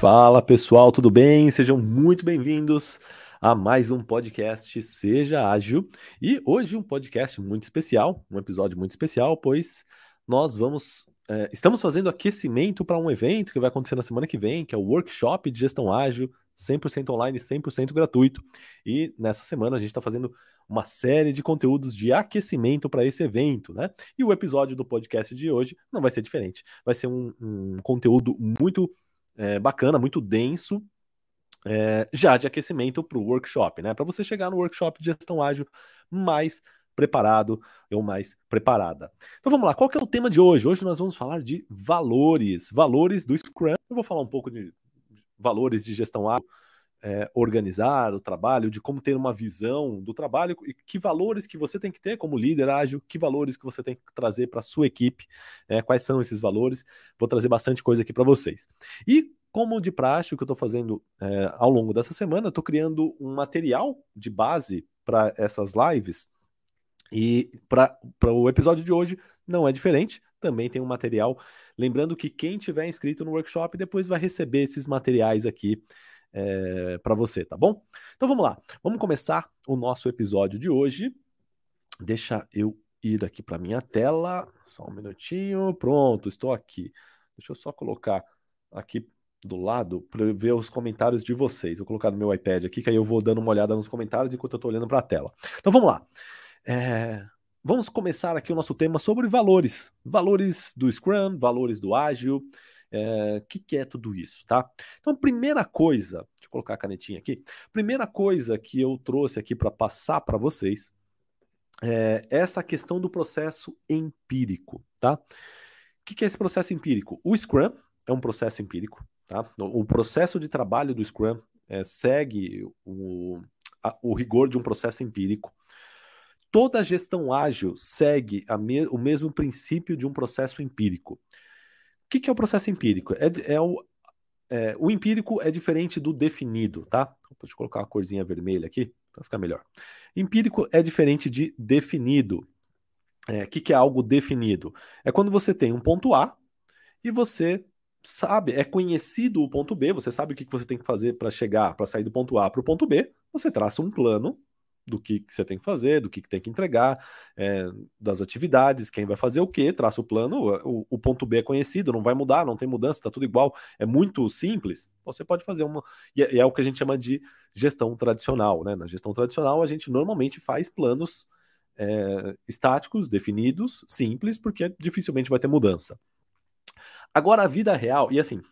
Fala pessoal, tudo bem? Sejam muito bem-vindos a mais um podcast Seja Ágil. E hoje um podcast muito especial, um episódio muito especial, pois nós vamos. É, estamos fazendo aquecimento para um evento que vai acontecer na semana que vem, que é o Workshop de Gestão Ágil, 100% online, 100% gratuito. E nessa semana a gente está fazendo uma série de conteúdos de aquecimento para esse evento, né? E o episódio do podcast de hoje não vai ser diferente. Vai ser um, um conteúdo muito é, bacana, muito denso, é, já de aquecimento para o workshop, né? Para você chegar no workshop de gestão ágil mais preparado ou mais preparada. Então vamos lá, qual que é o tema de hoje? Hoje nós vamos falar de valores, valores do Scrum. Eu vou falar um pouco de valores de gestão ágil, é, organizar o trabalho, de como ter uma visão do trabalho e que valores que você tem que ter como líder ágil, que valores que você tem que trazer para a sua equipe, é, quais são esses valores. Vou trazer bastante coisa aqui para vocês. E como de praxe, o que eu estou fazendo é, ao longo dessa semana, estou criando um material de base para essas lives. E para o episódio de hoje não é diferente, também tem um material. Lembrando que quem tiver inscrito no workshop depois vai receber esses materiais aqui é, para você, tá bom? Então vamos lá, vamos começar o nosso episódio de hoje. Deixa eu ir aqui para minha tela, só um minutinho. Pronto, estou aqui. Deixa eu só colocar aqui do lado para ver os comentários de vocês. Vou colocar no meu iPad aqui, que aí eu vou dando uma olhada nos comentários enquanto eu estou olhando para a tela. Então vamos lá. É, vamos começar aqui o nosso tema sobre valores. Valores do Scrum, valores do Ágil. É, que, que é tudo isso, tá? Então, primeira coisa, deixa eu colocar a canetinha aqui. Primeira coisa que eu trouxe aqui para passar para vocês é essa questão do processo empírico, tá? O que, que é esse processo empírico? O Scrum é um processo empírico, tá? O processo de trabalho do Scrum é, segue o, a, o rigor de um processo empírico. Toda gestão ágil segue me, o mesmo princípio de um processo empírico que, que é o processo empírico? É, é o, é, o empírico é diferente do definido, tá? Deixa eu colocar uma corzinha vermelha aqui para ficar melhor. Empírico é diferente de definido. O é, que, que é algo definido? É quando você tem um ponto A e você sabe, é conhecido o ponto B, você sabe o que, que você tem que fazer para chegar, para sair do ponto A para o ponto B, você traça um plano do que, você tem que fazer, do que, que tem que entregar, é, das atividades, quem vai fazer o que, traça o plano, o, o, ponto B é conhecido, não vai mudar, não tem mudança, está tudo igual, é muito simples. Você pode fazer uma. E é, é, o que a gente chama de gestão tradicional. Né? Na gestão tradicional, a gente normalmente faz planos é, estáticos, definidos, simples, porque dificilmente vai ter mudança. Agora, a vida real, e assim,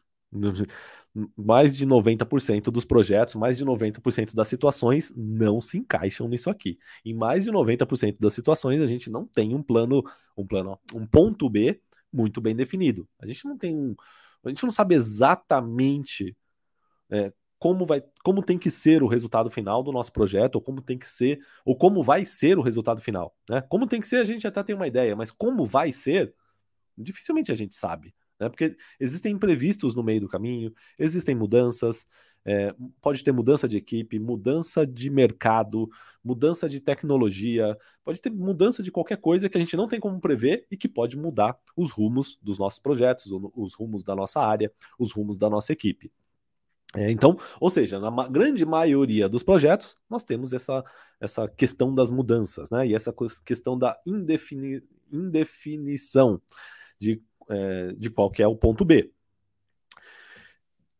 mais de 90% dos projetos, mais de 90% das situações não se encaixam nisso aqui. Em mais de 90% das situações, a gente não tem um plano, um plano, um ponto B muito bem definido. A gente não tem um, a gente não sabe exatamente é, como vai, como tem que ser o resultado final do nosso projeto, ou como tem que ser, ou como vai ser o resultado final, né? Como tem que ser, a gente até tem uma ideia, mas como vai ser, dificilmente a gente sabe né? Porque existem imprevistos no meio do caminho, existem mudanças, é, pode ter mudança de equipe, mudança de mercado, mudança de tecnologia, pode ter mudança de qualquer coisa que a gente não tem como prever e que pode mudar os rumos dos nossos projetos, os rumos da nossa área, os rumos da nossa equipe. É, então, ou seja, na grande maioria dos projetos, nós temos essa, essa questão das mudanças, né? E essa questão da indefini indefinição de é, de qual que é o ponto B.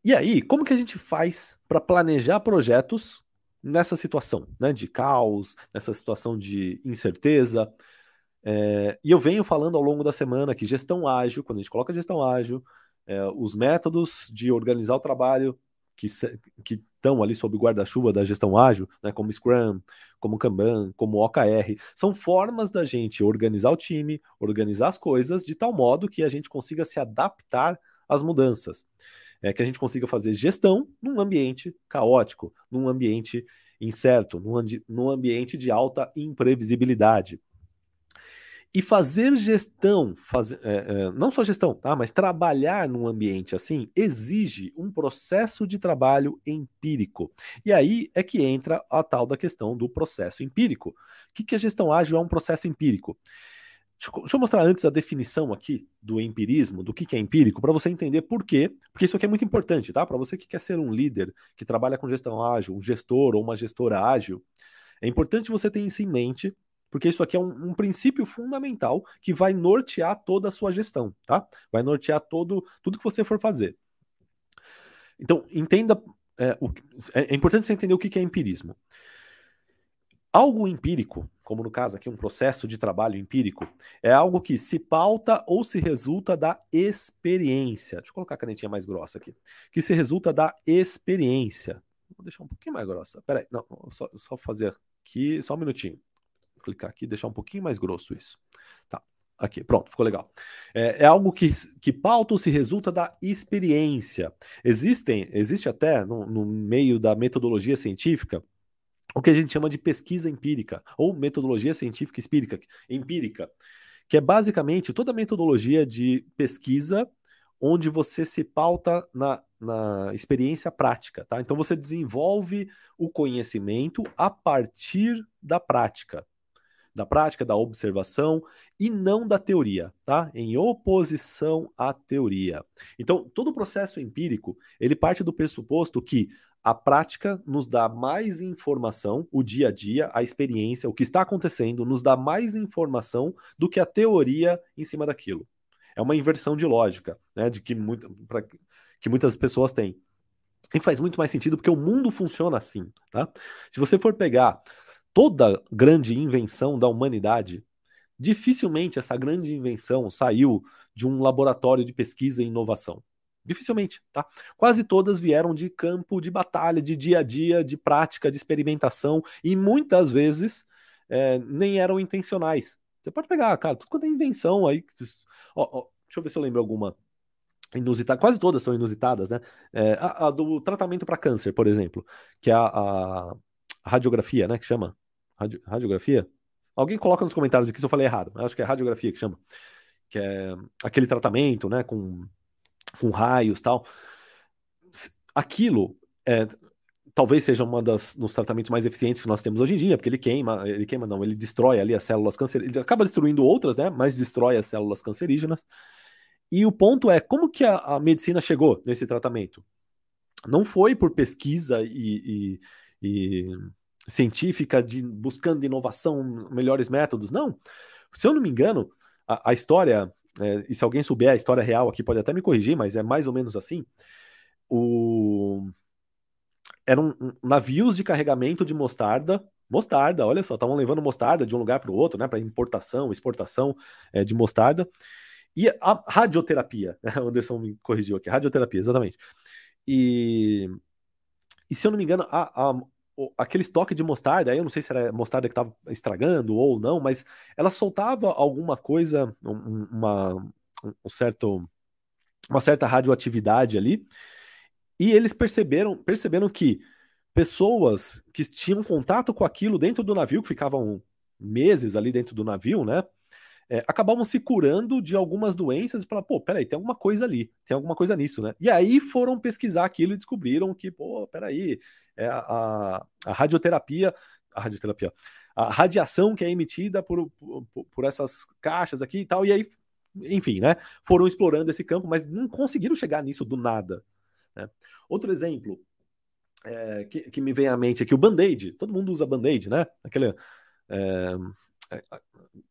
E aí, como que a gente faz para planejar projetos nessa situação, né, de caos, nessa situação de incerteza? É, e eu venho falando ao longo da semana que gestão ágil, quando a gente coloca gestão ágil, é, os métodos de organizar o trabalho que, estão ali sob guarda-chuva da gestão ágil, né, como Scrum, como Kanban, como OKR, são formas da gente organizar o time, organizar as coisas de tal modo que a gente consiga se adaptar às mudanças. É, que a gente consiga fazer gestão num ambiente caótico, num ambiente incerto, num, num ambiente de alta imprevisibilidade. E fazer gestão, é, é, não só gestão, tá? mas trabalhar num ambiente assim, exige um processo de trabalho empírico. E aí é que entra a tal da questão do processo empírico. O que, que a gestão ágil é um processo empírico? Deixa eu mostrar antes a definição aqui do empirismo, do que é empírico, para você entender por quê, porque isso aqui é muito importante, tá? Para você que quer ser um líder, que trabalha com gestão ágil, um gestor ou uma gestora ágil, é importante você ter isso em mente, porque isso aqui é um, um princípio fundamental que vai nortear toda a sua gestão, tá? Vai nortear todo, tudo que você for fazer. Então, entenda. É, o, é, é importante você entender o que é empirismo. Algo empírico, como no caso aqui um processo de trabalho empírico, é algo que se pauta ou se resulta da experiência. Deixa eu colocar a canetinha mais grossa aqui. Que se resulta da experiência. Vou deixar um pouquinho mais grossa. Peraí, não, só, só fazer aqui, só um minutinho. Clicar aqui, deixar um pouquinho mais grosso isso. Tá. Aqui, pronto, ficou legal. É, é, algo que, que pauta ou se resulta da experiência. Existem, existe até no, no meio da metodologia científica o que a gente chama de pesquisa empírica, ou metodologia científica empírica, empírica que é basicamente toda metodologia de pesquisa onde você se pauta na, na experiência prática, tá? Então você desenvolve o conhecimento a partir da prática, da prática, da observação e não da teoria, tá? Em oposição à teoria. Então, todo o processo empírico, ele parte do pressuposto que a prática nos dá mais informação, o dia a dia, a experiência, o que está acontecendo, nos dá mais informação do que a teoria em cima daquilo. É uma inversão de lógica, né, de que, muito, pra, que muitas pessoas têm. E faz muito mais sentido porque o mundo funciona assim, tá? Se você for pegar toda grande invenção da humanidade, dificilmente essa grande invenção saiu de um laboratório de pesquisa e inovação. Dificilmente, tá? Quase todas vieram de campo de batalha, de dia a dia, de prática, de experimentação, e muitas vezes é, nem eram intencionais. Você pode pegar, cara, tudo quanto é invenção aí. Ó, ó, deixa eu ver se eu lembro alguma inusitada. Quase todas são inusitadas, né? É, a, a, do tratamento para câncer, por exemplo, que é a, a, radiografia, né? Que chama? Radio, radiografia? Alguém coloca nos comentários aqui se eu falei errado. Eu acho que é radiografia que chama. Que é aquele tratamento, né? Com com raios tal. Aquilo é, talvez seja uma das nos tratamentos mais eficientes que nós temos hoje em dia, porque ele queima, ele queima não, ele destrói ali as células cancerígenas, ele acaba destruindo outras, né, mas destrói as células cancerígenas. E o ponto é como que a, a medicina chegou nesse tratamento? Não foi por pesquisa e, e, e científica de buscando inovação, melhores métodos, não. Se eu não me engano, a, a história é, e se alguém souber a história real aqui, pode até me corrigir, mas é mais ou menos assim. O... Eram navios de carregamento de mostarda. Mostarda, olha só, estavam levando mostarda de um lugar para o outro, né? Para importação, exportação é, de mostarda. E a radioterapia, né? o Anderson me corrigiu aqui, radioterapia, exatamente. E, e se eu não me engano, a, a, aquele estoque de mostarda, eu não sei se era mostarda que estava estragando ou não, mas ela soltava alguma coisa, um, uma, um certo, uma certa radioatividade ali, e eles perceberam, perceberam que pessoas que tinham contato com aquilo dentro do navio, que ficavam meses ali dentro do navio, né? É, acabavam se curando de algumas doenças e falaram, pô, peraí, tem alguma coisa ali, tem alguma coisa nisso, né? E aí foram pesquisar aquilo e descobriram que, pô, peraí, é a, a radioterapia, a radioterapia, a radiação que é emitida por, por, por essas caixas aqui e tal, e aí, enfim, né? Foram explorando esse campo, mas não conseguiram chegar nisso do nada. Né? Outro exemplo é, que, que, me vem à mente aqui, o Band-Aid. Todo mundo usa Band-Aid, né? Aquele. É,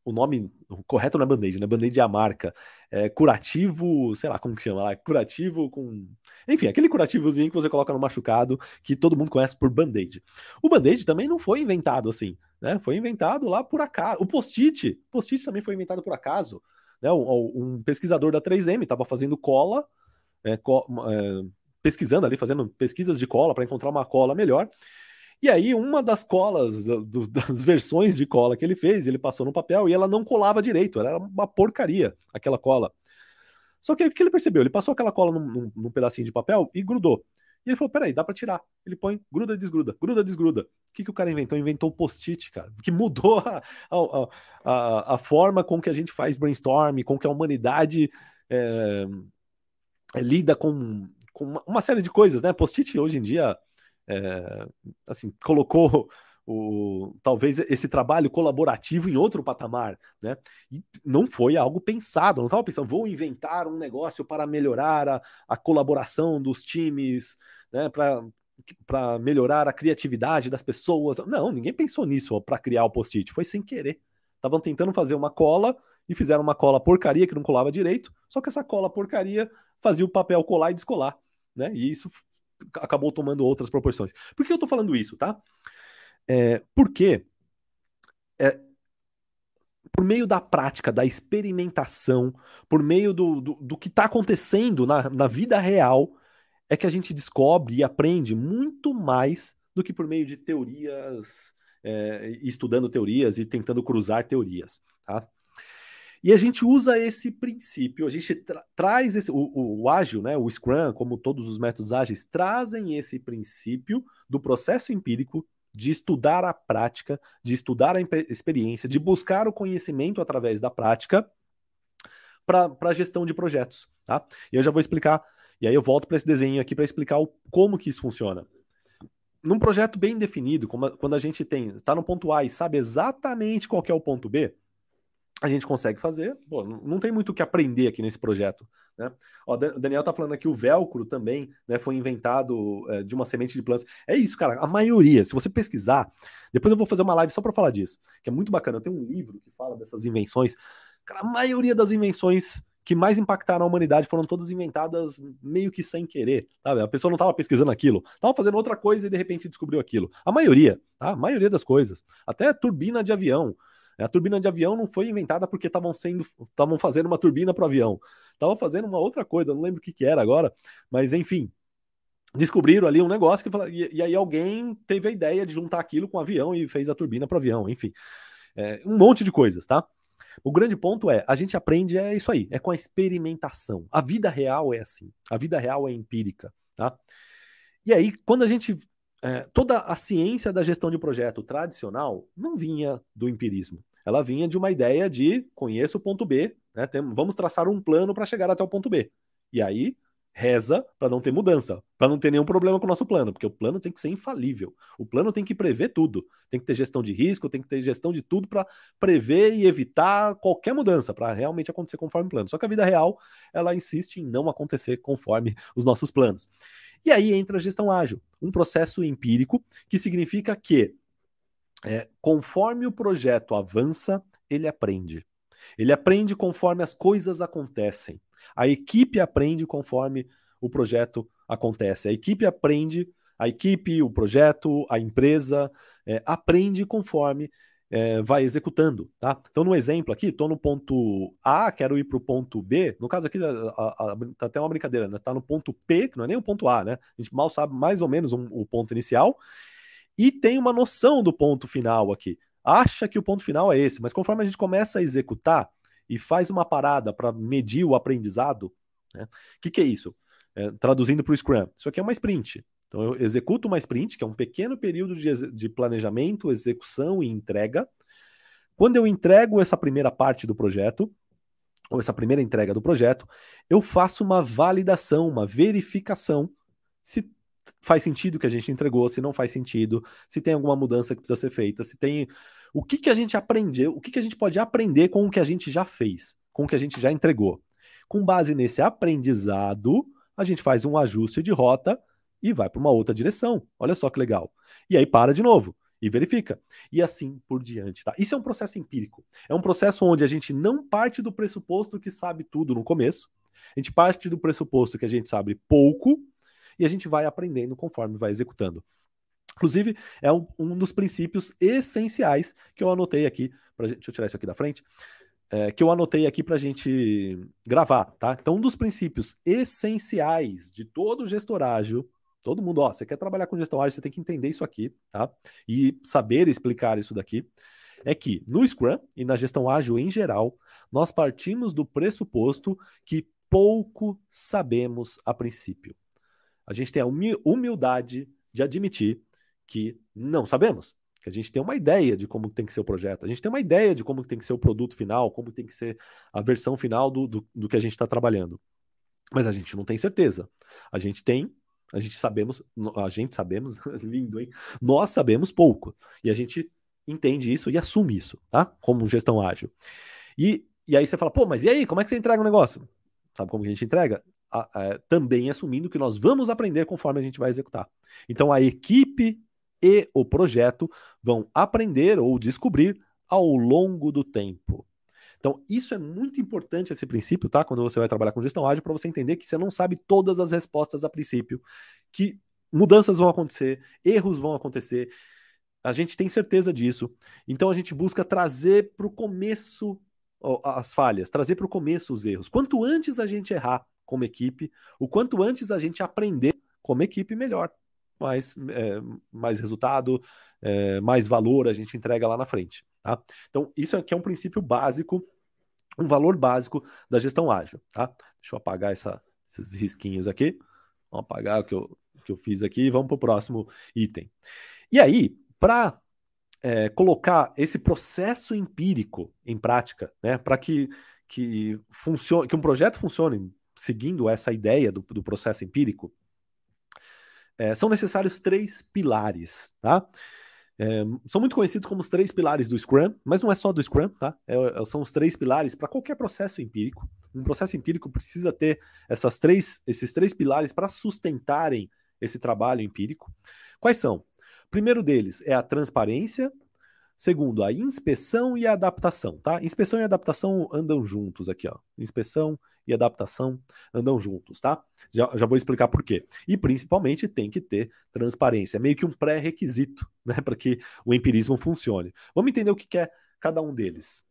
o nome correto não é band-aid, né? Band-aid é a marca. É curativo, sei lá como que chama lá, curativo com. Enfim, aquele curativozinho que você coloca no machucado, que todo mundo conhece por band-aid. O band-aid também não foi inventado assim, né? Foi inventado lá por acaso. O post-it, post-it também foi inventado por acaso. Né? Um, um pesquisador da 3M estava fazendo cola, é, co é, pesquisando ali, fazendo pesquisas de cola para encontrar uma cola melhor. E aí, uma das colas, do, das versões de cola que ele fez, ele passou no papel e ela não colava direito, era uma porcaria aquela cola. Só que o que ele percebeu? Ele passou aquela cola num, num, num pedacinho de papel e grudou. E ele falou: peraí, dá para tirar. Ele põe, gruda, desgruda, gruda, desgruda. O que, que o cara inventou? Inventou o post-it, cara, que mudou a, a, a, a, forma com que a gente faz brainstorm, com que a humanidade é, lida com, com uma, uma série de coisas, né? Post-it hoje em dia é, assim, colocou o, talvez esse trabalho colaborativo em outro patamar, né? E não foi algo pensado, não estava pensando, vou inventar um negócio para melhorar a, a colaboração dos times, né? Para melhorar a criatividade das pessoas. Não, ninguém pensou nisso para criar o post-it, foi sem querer. Estavam tentando fazer uma cola e fizeram uma cola porcaria que não colava direito, só que essa cola porcaria fazia o papel colar e descolar, né? E isso acabou tomando outras proporções. Por que eu estou falando isso, tá? É, porque é, por meio da prática, da experimentação, por meio do, do, do que está acontecendo na, na vida real, é que a gente descobre e aprende muito mais do que por meio de teorias, é, estudando teorias e tentando cruzar teorias. Tá? E a gente usa esse princípio, a gente tra traz esse, o, o, ágil, né, o Scrum, como todos os métodos ágeis, trazem esse princípio do processo empírico, de estudar a prática, de estudar a experiência, de buscar o conhecimento através da prática para a gestão de projetos. Tá? E eu já vou explicar, e aí eu volto para esse desenho aqui para explicar o, como que isso funciona. Num projeto bem definido, como, quando a gente tem, está no ponto A e sabe exatamente qual é o ponto B, a gente consegue fazer. Pô, não tem muito o que aprender aqui nesse projeto. Né? Ó, o Daniel tá falando aqui o velcro também né, foi inventado é, de uma semente de plantas. É isso, cara. A maioria, se você pesquisar, depois eu vou fazer uma live só para falar disso, que é muito bacana. Tenho um livro que fala dessas invenções. Cara, a maioria das invenções que mais impactaram a humanidade foram todas inventadas meio que sem querer, sabe? A pessoa não estava pesquisando aquilo, estava fazendo outra coisa e de repente descobriu aquilo. A maioria, tá? A maioria das coisas. Até turbina de avião. A turbina de avião não foi inventada porque estavam sendo, estavam fazendo uma turbina para avião. Estavam fazendo uma outra coisa, não lembro o que, que era agora, mas enfim, descobriram ali um negócio que e, e, aí alguém teve a ideia de juntar aquilo com o avião e fez a turbina para avião, enfim, é, um monte de coisas, tá? O grande ponto é, a gente aprende é isso aí, é com a experimentação. A vida real é assim, a vida real é empírica, tá? E aí, quando a gente é, toda a ciência da gestão de projeto tradicional não vinha do empirismo ela vinha de uma ideia de conheço o ponto B, né? Tem, vamos traçar um plano para chegar até o ponto B. E aí reza para não ter mudança, para não ter nenhum problema com o nosso plano, porque o plano tem que ser infalível. O plano tem que prever tudo. Tem que ter gestão de risco, tem que ter gestão de tudo para prever e evitar qualquer mudança, para realmente acontecer conforme o plano. Só que a vida real, ela insiste em não acontecer conforme os nossos planos. E aí entra a gestão ágil, um processo empírico que significa que é, conforme o projeto avança, ele aprende. Ele aprende conforme as coisas acontecem. A equipe aprende conforme o projeto acontece. A equipe aprende, a equipe, o projeto, a empresa é, aprende conforme é, vai executando, tá? Então, no exemplo aqui, estou no ponto A, quero ir para o ponto B. No caso aqui, tá até uma brincadeira, né? Tá no ponto P, que não é nem o ponto A, né? A gente mal sabe mais ou menos um, o ponto inicial e tem uma noção do ponto final aqui. Acha que o ponto final é esse, mas conforme a gente começa a executar e faz uma parada para medir o aprendizado, o né? que, que é isso? É, traduzindo para o Scrum, isso aqui é uma sprint. Então eu executo uma sprint, que é um pequeno período de, de planejamento, execução e entrega. Quando eu entrego essa primeira parte do projeto, ou essa primeira entrega do projeto, eu faço uma validação, uma verificação se faz sentido o que a gente entregou, se não faz sentido, se tem alguma mudança que precisa ser feita, se tem. O que, que a gente aprendeu, o que, que a gente pode aprender com o que a gente já fez, com o que a gente já entregou. Com base nesse aprendizado, a gente faz um ajuste de rota e vai para uma outra direção. Olha só que legal. E aí para de novo e verifica. E assim por diante, tá? Isso é um processo empírico. É um processo onde a gente não parte do pressuposto que sabe tudo no começo. A gente parte do pressuposto que a gente sabe pouco e a gente vai aprendendo conforme vai executando. Inclusive, é um, um dos princípios essenciais que eu anotei aqui. Pra, deixa eu tirar isso aqui da frente. É, que eu anotei aqui para a gente gravar, tá? Então, um dos princípios essenciais de todo gestor ágil, todo mundo, ó, você quer trabalhar com gestão ágil, você tem que entender isso aqui, tá? E saber explicar isso daqui, é que no Scrum e na gestão ágil em geral, nós partimos do pressuposto que pouco sabemos a princípio a gente tem a humildade de admitir que não sabemos. Que a gente tem uma ideia de como tem que ser o projeto, a gente tem uma ideia de como tem que ser o produto final, como tem que ser a versão final do, do, do que a gente está trabalhando. Mas a gente não tem certeza. A gente tem A gente sabemos, a gente sabemos, lindo, hein? Nós sabemos pouco. E a gente entende isso e assume isso, tá? Como gestão ágil. E, e aí você fala, pô, mas e aí, como é que você entrega o negócio? Sabe como que a gente entrega? A, a, também assumindo que nós vamos aprender conforme a gente vai executar. Então a equipe e o projeto vão aprender ou descobrir ao longo do tempo. Então, isso é muito importante, esse princípio, tá? Quando você vai trabalhar com gestão ágil, para você entender que você não sabe todas as respostas a princípio, que mudanças vão acontecer, erros vão acontecer. A gente tem certeza disso. Então, a gente busca trazer para o começo as falhas, trazer para o começo os erros. Quanto antes a gente errar como equipe, o quanto antes a gente aprender como equipe, melhor. Mais, é, mais resultado, é, mais valor a gente entrega lá na frente. Tá? Então, isso aqui é um princípio básico, um valor básico da gestão ágil. Tá? Deixa eu apagar essa, esses risquinhos aqui. Vamos apagar o que eu, que eu fiz aqui e vamos para o próximo item. E aí, para é, colocar esse processo empírico em prática, né, para que, que, funcione, que um projeto funcione seguindo essa ideia do, do processo empírico, é, são necessários três pilares, tá? É, são muito conhecidos como os três pilares do Scrum, mas não é só do Scrum, tá? É, é são os três pilares para qualquer processo empírico. Um processo empírico precisa ter essas três, esses três pilares para sustentarem esse trabalho empírico. Quais são? Primeiro deles é a transparência, Segundo, a inspeção e a adaptação, tá? Inspeção e adaptação andam juntos aqui, ó. Inspeção e adaptação andam juntos, tá? Já, já vou explicar por quê. E principalmente tem que ter transparência, é meio que um pré-requisito, né, para que o empirismo funcione. Vamos entender o que, é cada um deles.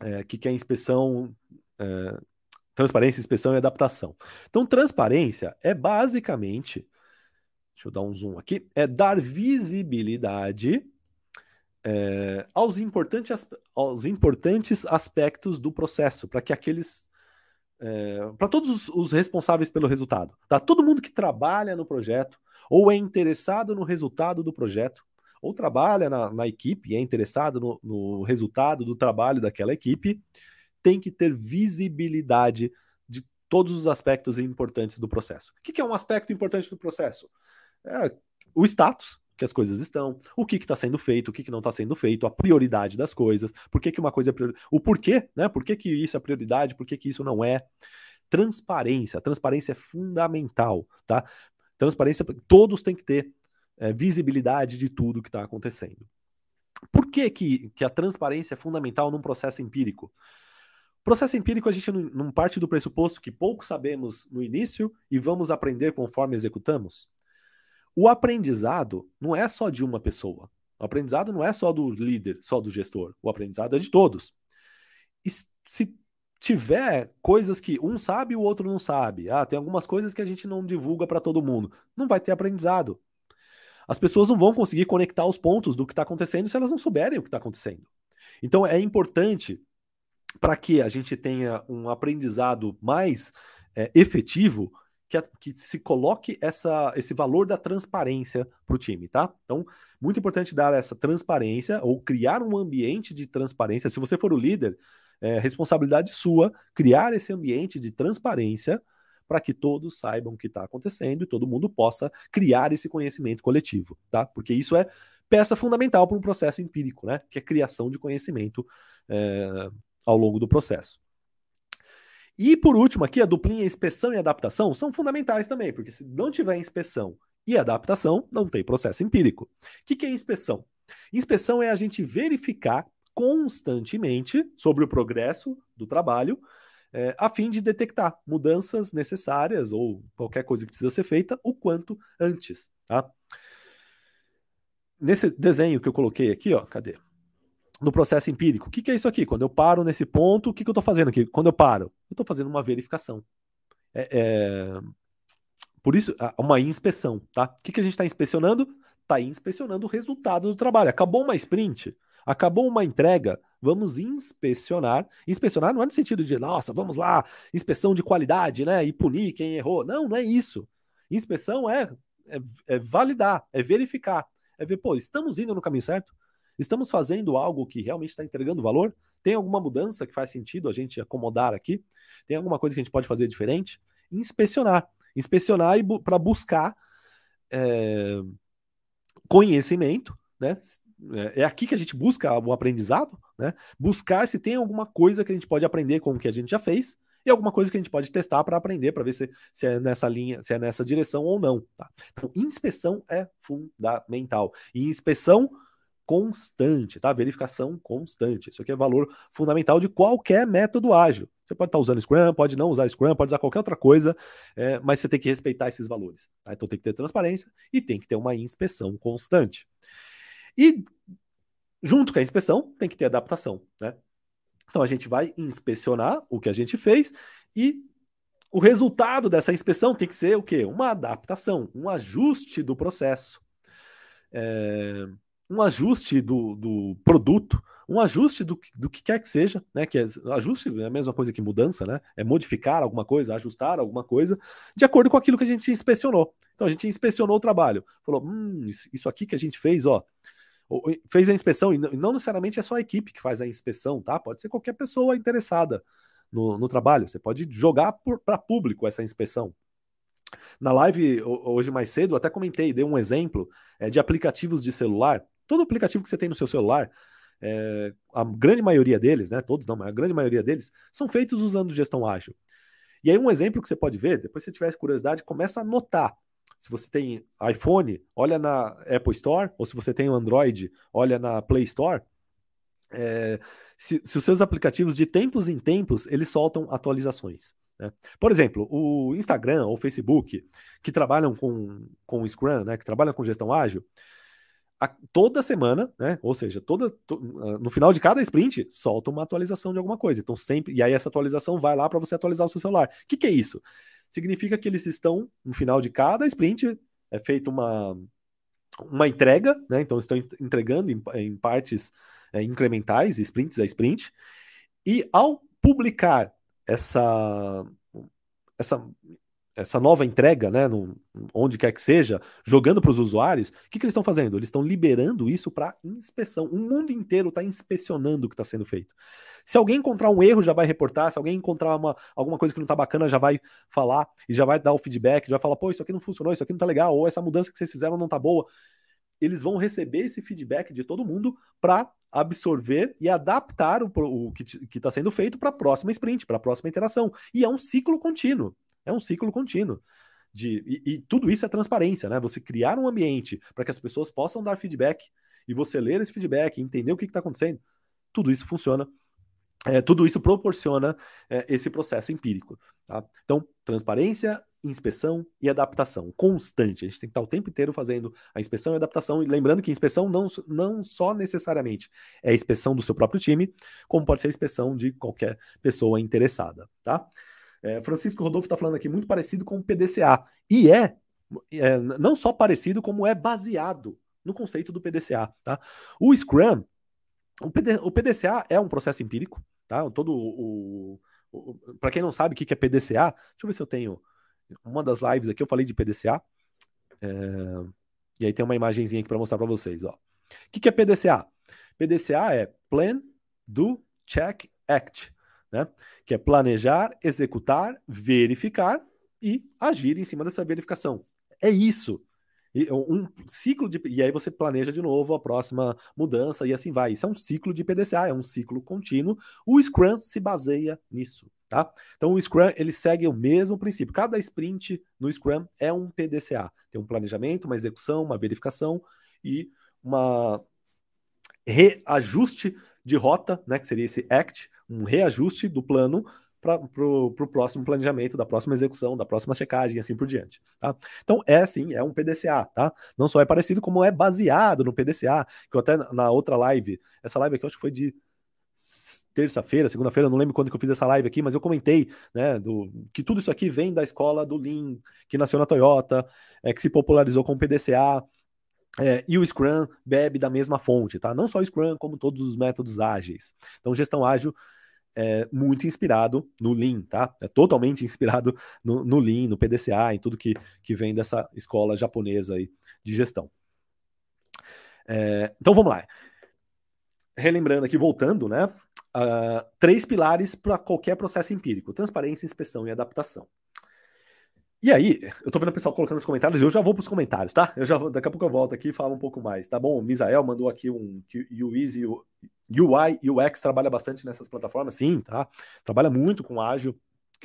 É, o que, que é inspeção, é, transparência, inspeção e adaptação. Então, transparência é basicamente, deixa eu dar um zoom aqui, é dar visibilidade é, aos, importantes, aos importantes aspectos do processo, para que aqueles. É, para todos os, os, responsáveis pelo resultado. Tá? Todo mundo que trabalha no projeto, ou é interessado no resultado do projeto, ou trabalha na, na equipe e é interessado no, no, resultado do trabalho daquela equipe, tem que ter visibilidade de todos os aspectos importantes do processo. O que, que é um aspecto importante do processo? É o status, que as coisas estão, o que está sendo feito, o que, que não está sendo feito, a prioridade das coisas, por que, que uma coisa é prioridade, o porquê, né? Por que, que isso é prioridade, por que, que isso não é. Transparência, transparência é fundamental, tá? Transparência, todos têm que ter é, visibilidade de tudo que está acontecendo. Por que, que, que a transparência é fundamental num processo empírico? Processo empírico, a gente não, não parte do pressuposto que pouco sabemos no início e vamos aprender conforme executamos. O aprendizado não é só de uma pessoa. O aprendizado não é só do líder, só do gestor. O aprendizado é de todos. E se tiver coisas que um sabe e o outro não sabe, ah, tem algumas coisas que a gente não divulga para todo mundo, não vai ter aprendizado. As pessoas não vão conseguir conectar os pontos do que está acontecendo se elas não souberem o que está acontecendo. Então é importante para que a gente tenha um aprendizado mais é, efetivo que, que se coloque essa, esse valor da transparência para o time, tá? Então, muito importante dar essa transparência ou criar um ambiente de transparência. Se você for o líder, é responsabilidade sua criar esse ambiente de transparência para que todos saibam o que está acontecendo e todo mundo possa criar esse conhecimento coletivo, tá? Porque isso é peça fundamental para um processo empírico, né? Que é a criação de conhecimento é, ao longo do processo. E por último, aqui a duplinha inspeção e adaptação são fundamentais também, porque se não tiver inspeção e adaptação, não tem processo empírico. O que, que é inspeção? Inspeção é a gente verificar constantemente sobre o progresso do trabalho, é, a fim de detectar mudanças necessárias ou qualquer coisa que precisa ser feita o quanto antes. Tá? Nesse desenho que eu coloquei aqui, ó, cadê? No processo empírico. O que, que, é isso aqui? Quando eu paro nesse ponto, o que, que eu estou fazendo aqui? Quando eu paro, eu estou fazendo uma verificação. É, é... Por isso, uma inspeção, tá? O que, que a gente está inspecionando? Está inspecionando o resultado do trabalho. Acabou uma sprint, acabou uma entrega, vamos inspecionar. Inspecionar não é no sentido de, nossa, vamos lá, inspeção de qualidade, né? E punir quem errou. Não, não é isso. Inspeção é, é, é validar, é verificar. É ver, pô, estamos indo no caminho certo? Estamos fazendo algo que realmente está entregando valor? Tem alguma mudança que faz sentido a gente acomodar aqui? Tem alguma coisa que a gente pode fazer diferente? Inspecionar. Inspecionar para buscar é, conhecimento, né? É, é aqui que a gente busca o aprendizado, né? Buscar se tem alguma coisa que a gente pode aprender com o que a gente já fez e alguma coisa que a gente pode testar para aprender, para ver se, se é nessa linha, se é nessa direção ou não. Tá? Então, inspeção é fundamental. E inspeção constante, tá? Verificação constante. Isso aqui é valor fundamental de qualquer método ágil. Você pode estar usando Scrum, pode não usar Scrum, pode usar qualquer outra coisa, é, mas você tem que respeitar esses valores. Tá? Então tem que ter transparência e tem que ter uma inspeção constante. E junto com a inspeção, tem que ter adaptação, né? Então a gente vai inspecionar o que a gente fez e o resultado dessa inspeção tem que ser o quê? Uma adaptação, um ajuste do processo. É, um ajuste do, do produto, um ajuste do, do que quer que seja, né? Que é, ajuste é a mesma coisa que mudança, né? É modificar alguma coisa, ajustar alguma coisa, de acordo com aquilo que a gente inspecionou. Então a gente inspecionou o trabalho, falou: hum, isso aqui que a gente fez, ó. Fez a inspeção, e não necessariamente é só a equipe que faz a inspeção, tá? Pode ser qualquer pessoa interessada no, no trabalho. Você pode jogar para público essa inspeção. Na live hoje mais cedo, até comentei, dei um exemplo é, de aplicativos de celular todo aplicativo que você tem no seu celular, é, a grande maioria deles, né? Todos não, mas a grande maioria deles são feitos usando gestão ágil. E aí, um exemplo que você pode ver, depois se você tiver curiosidade, começa a anotar. Se você tem iPhone, olha na Apple Store, ou se você tem Android, olha na Play Store. É, se, se, os seus aplicativos de tempos em tempos eles soltam atualizações. Né? Por exemplo, o Instagram ou o Facebook, que trabalham com, com Scrum, né, que trabalham com gestão ágil, a, toda semana, né? Ou seja, toda, to, ah, no final de cada sprint, solta uma atualização de alguma coisa. Então, sempre. E aí, essa atualização vai lá para você atualizar o seu celular. O que, que é isso? Significa que eles estão, no final de cada sprint, é feita uma, uma entrega, né? Então, estão entregando em, em partes é, incrementais, sprints a sprint. E ao publicar essa, essa essa nova entrega, né, no, onde quer que seja, jogando para os usuários, o que, que eles estão fazendo? Eles estão liberando isso para inspeção. O mundo inteiro está inspecionando o que está sendo feito. Se alguém encontrar um erro, já vai reportar. Se alguém encontrar uma, alguma coisa que não está bacana, já vai falar e já vai dar o feedback, já vai falar, pô, isso aqui não funcionou, isso aqui não está legal, ou essa mudança que vocês fizeram não está boa. Eles vão receber esse feedback de todo mundo para absorver e adaptar o, o que está sendo feito para a próxima sprint, para a próxima interação. E é um ciclo contínuo. É um ciclo contínuo. De, e, e tudo isso é transparência, né? Você criar um ambiente para que as pessoas possam dar feedback e você ler esse feedback, entender o que está acontecendo. Tudo isso funciona é, tudo isso proporciona é, esse processo empírico. Tá? Então, transparência, inspeção e adaptação constante. A gente tem que estar o tempo inteiro fazendo a inspeção e adaptação. E lembrando que inspeção não, não só necessariamente é a inspeção do seu próprio time, como pode ser a inspeção de qualquer pessoa interessada. Tá? É, Francisco Rodolfo está falando aqui muito parecido com o PDCA. E é, é, não só parecido, como é baseado no conceito do PDCA. Tá? O Scrum, o, PD, o PDCA é um processo empírico. Tá? Todo o, o, o para quem não sabe o que é PDCA, deixa eu ver se eu tenho uma das lives aqui, eu falei de PDCA. É, e aí tem uma imagenzinha aqui para mostrar para vocês. Ó. O que é PDCA? PDCA é Plan, Do, Check, Act né? Que é planejar, executar, verificar e agir em cima dessa verificação. É isso. Um ciclo de. E aí você planeja de novo a próxima mudança e assim vai. Isso é um ciclo de PDCA, é um ciclo contínuo. O Scrum se baseia nisso. Tá? Então o Scrum ele segue o mesmo princípio. Cada sprint no Scrum é um PDCA. Tem um planejamento, uma execução, uma verificação e uma reajuste de rota, né, que seria esse ACT, um reajuste do plano para o próximo planejamento, da próxima execução, da próxima checagem e assim por diante. Tá? Então, é sim, é um PDCA, tá? Não só é parecido, como é baseado no PDCA, que eu até na outra live, essa live aqui eu acho que foi de terça-feira, segunda-feira, não lembro quando que eu fiz essa live aqui, mas eu comentei, né, do, que tudo isso aqui vem da escola do Lean, que nasceu na Toyota, é, que se popularizou com o PDCA, é, e o Scrum bebe da mesma fonte, tá? Não só o Scrum, como todos os métodos ágeis. Então, gestão ágil é muito inspirado no Lean, tá? É totalmente inspirado no, no Lean, no PDCA, em tudo que, que vem dessa escola japonesa aí de gestão. É, então, vamos lá. Relembrando aqui, voltando, né? Uh, três pilares para qualquer processo empírico: transparência, inspeção e adaptação. E aí, eu tô vendo o pessoal colocando nos comentários, eu já vou para os comentários, tá? Eu já vou, daqui a pouco eu volto aqui e falo um pouco mais, tá bom? O Misael mandou aqui um que o Easy, UI, UX trabalha bastante nessas plataformas, sim, tá? Trabalha muito com ágil,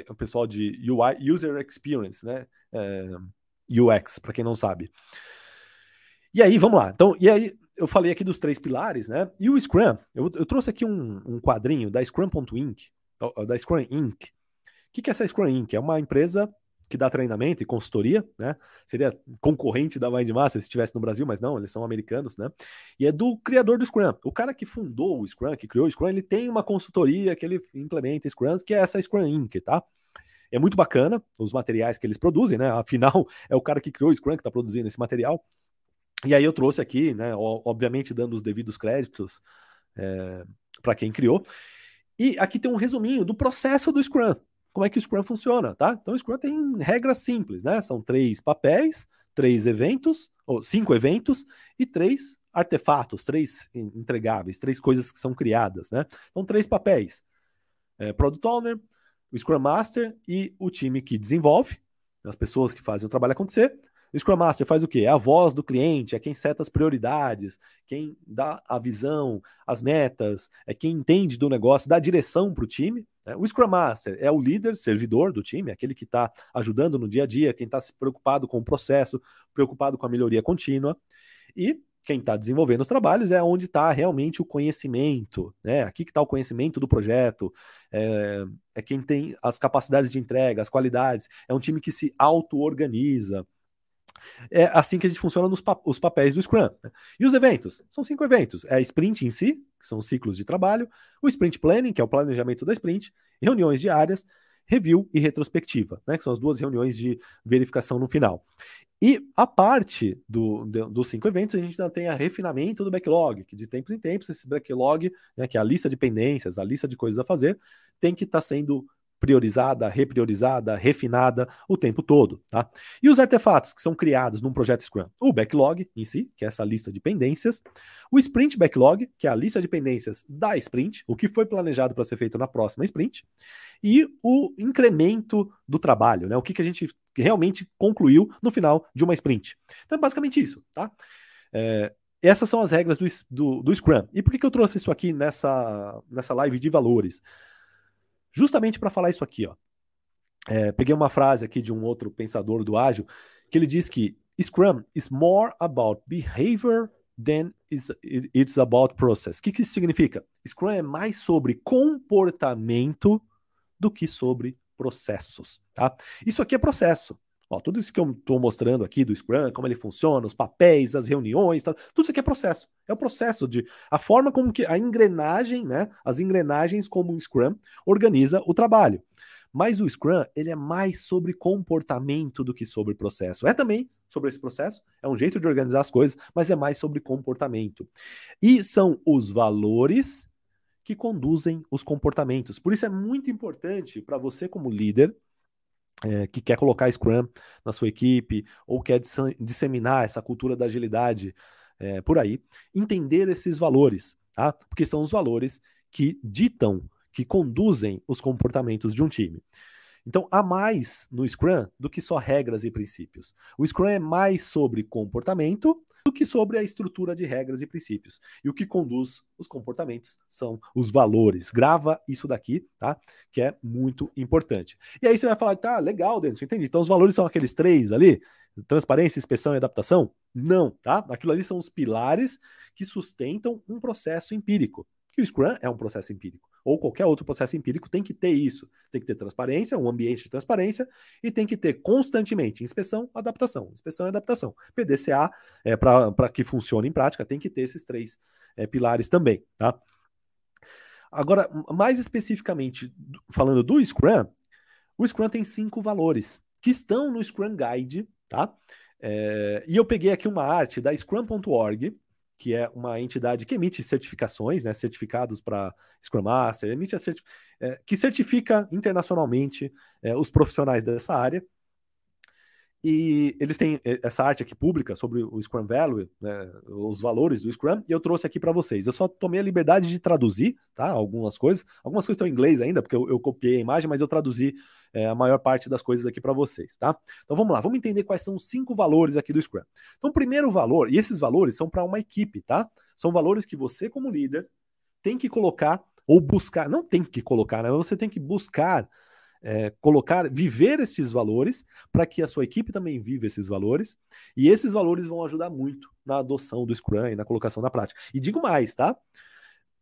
o pessoal de UI, User Experience, né? É, UX, para quem não sabe. E aí, vamos lá. Então, e aí, eu falei aqui dos três pilares, né? E o Scrum, eu, eu trouxe aqui um, um quadrinho da Scrum.inc, da Scrum Inc. O que, que é essa Scrum Inc? É uma empresa que dá treinamento e consultoria, né? Seria concorrente da Mindmaster se estivesse no Brasil, mas não, eles são americanos, né? E é do criador do Scrum. O cara que fundou o Scrum, que criou o Scrum, ele tem uma consultoria que ele implementa Scrum, que é essa Scrum Inc., tá? É muito bacana os materiais que eles produzem, né? Afinal, é o cara que criou o Scrum que está produzindo esse material. E aí eu trouxe aqui, né? Obviamente dando os devidos créditos é, para quem criou. E aqui tem um resuminho do processo do Scrum como é que o Scrum funciona, tá? Então o Scrum tem regras simples, né? São três papéis, três eventos, ou cinco eventos e três artefatos, três entregáveis, três coisas que são criadas, né? Então três papéis: é, Product Owner, o Scrum Master e o time que desenvolve, as pessoas que fazem o trabalho acontecer, o Scrum Master faz o quê? É a voz do cliente, é quem seta as prioridades, quem dá a visão, as metas, é quem entende do negócio, dá direção para o time. Né? O Scrum Master é o líder, servidor do time, aquele que está ajudando no dia a dia, quem está se preocupado com o processo, preocupado com a melhoria contínua. E quem está desenvolvendo os trabalhos é onde está realmente o conhecimento, né? Aqui que está o conhecimento do projeto, é, é, quem tem as capacidades de entrega, as qualidades, é um time que se auto-organiza. É assim que a gente funciona nos pa os papéis do Scrum. Né? E os eventos? São cinco eventos. É a sprint em si, que são ciclos de trabalho, o sprint planning, que é o planejamento da sprint, reuniões diárias, review e retrospectiva, né, que são as duas reuniões de verificação no final. E a parte do, do, dos cinco eventos, a gente ainda tem a refinamento do backlog, que de tempos em tempos esse backlog, né, que é a lista de pendências, a lista de coisas a fazer, tem que estar tá sendo priorizada, repriorizada, refinada o tempo todo, tá? E os artefatos que são criados num projeto Scrum? O backlog em si, que é essa lista de pendências, o sprint backlog, que é a lista de pendências da sprint, o que foi planejado para ser feito na próxima sprint, e o incremento do trabalho, né? O que, que a gente realmente concluiu no final de uma sprint. Então é basicamente isso, tá? É, essas são as regras do, do, do Scrum. E por que, que eu trouxe isso aqui nessa, nessa live de valores? Justamente para falar isso aqui. Ó. É, peguei uma frase aqui de um outro pensador do ágil que ele diz que Scrum is more about behavior than it's about process. O que, que isso significa? Scrum é mais sobre comportamento do que sobre processos. Tá? Isso aqui é processo. Ó, tudo isso que eu estou mostrando aqui do Scrum, como ele funciona, os papéis, as reuniões, tudo isso aqui é processo. É o processo de a forma como que a engrenagem, né, as engrenagens como o Scrum organiza o trabalho. Mas o Scrum, ele é mais sobre comportamento do que sobre processo. É também sobre esse processo, é um jeito de organizar as coisas, mas é mais sobre comportamento. E são os valores que conduzem os comportamentos. Por isso é muito importante para você como líder é, que quer colocar Scrum na sua equipe ou quer disseminar essa cultura da agilidade é, por aí, entender esses valores, tá? Porque são os valores que ditam, que conduzem os comportamentos de um time. Então, há mais no Scrum do que só regras e princípios. O Scrum é mais sobre comportamento do que sobre a estrutura de regras e princípios. E o que conduz os comportamentos são os valores. Grava isso daqui, tá? Que é muito importante. E aí você vai falar, tá, legal, Denis, entendi. Então os valores são aqueles três ali: transparência, inspeção e adaptação? Não, tá? Aquilo ali são os pilares que sustentam um processo empírico. Que o Scrum é um processo empírico ou qualquer outro processo empírico tem que ter isso. Tem que ter transparência, um ambiente de transparência, e tem que ter constantemente inspeção, adaptação. Inspeção e adaptação. PDCA, é, para que funcione em prática, tem que ter esses três é, pilares também. Tá? Agora, mais especificamente, falando do Scrum, o Scrum tem cinco valores que estão no Scrum Guide, tá? É, e eu peguei aqui uma arte da Scrum.org, que é uma entidade que emite certificações, né, certificados para Scrum Master, emite certif é, que certifica internacionalmente é, os profissionais dessa área. E eles têm essa arte aqui pública sobre o Scrum Value, né, os valores do Scrum, e eu trouxe aqui para vocês. Eu só tomei a liberdade de traduzir, tá? Algumas coisas. Algumas coisas estão em inglês ainda, porque eu, eu copiei a imagem, mas eu traduzi é, a maior parte das coisas aqui para vocês, tá? Então vamos lá, vamos entender quais são os cinco valores aqui do Scrum. Então, o primeiro valor, e esses valores são para uma equipe, tá? São valores que você, como líder, tem que colocar ou buscar, não tem que colocar, né? Você tem que buscar é, colocar, viver esses valores para que a sua equipe também viva esses valores, e esses valores vão ajudar muito na adoção do Scrum e na colocação na prática. E digo mais, tá?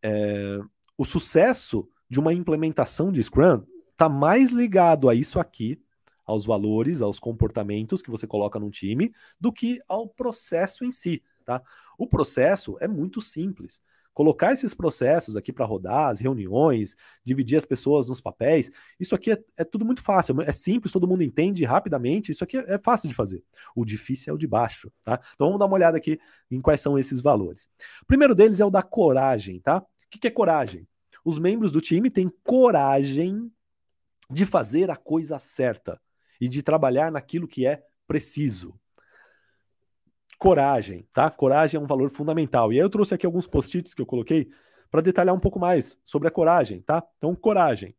É, o sucesso de uma implementação de Scrum está mais ligado a isso aqui, aos valores, aos comportamentos que você coloca num time, do que ao processo em si, tá? O processo é muito simples colocar esses processos aqui para rodar, as reuniões, dividir as pessoas nos papéis, isso aqui é, é, tudo muito fácil, é simples, todo mundo entende rapidamente, isso aqui é, é, fácil de fazer. O difícil é o de baixo, tá? Então vamos dar uma olhada aqui em quais são esses valores. O primeiro deles é o da coragem, tá? O que, que é coragem? Os membros do time têm coragem de fazer a coisa certa e de trabalhar naquilo que é preciso coragem, tá? Coragem é um valor fundamental. E aí eu trouxe aqui alguns post-its que eu coloquei para detalhar um pouco mais sobre a coragem, tá? Então, coragem.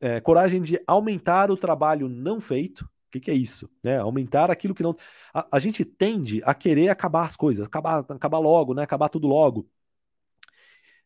É, coragem de aumentar o trabalho não feito. O que, que, é isso? Né? Aumentar aquilo que não. A, a, gente tende a querer acabar as coisas, acabar, acabar logo, né? Acabar tudo logo.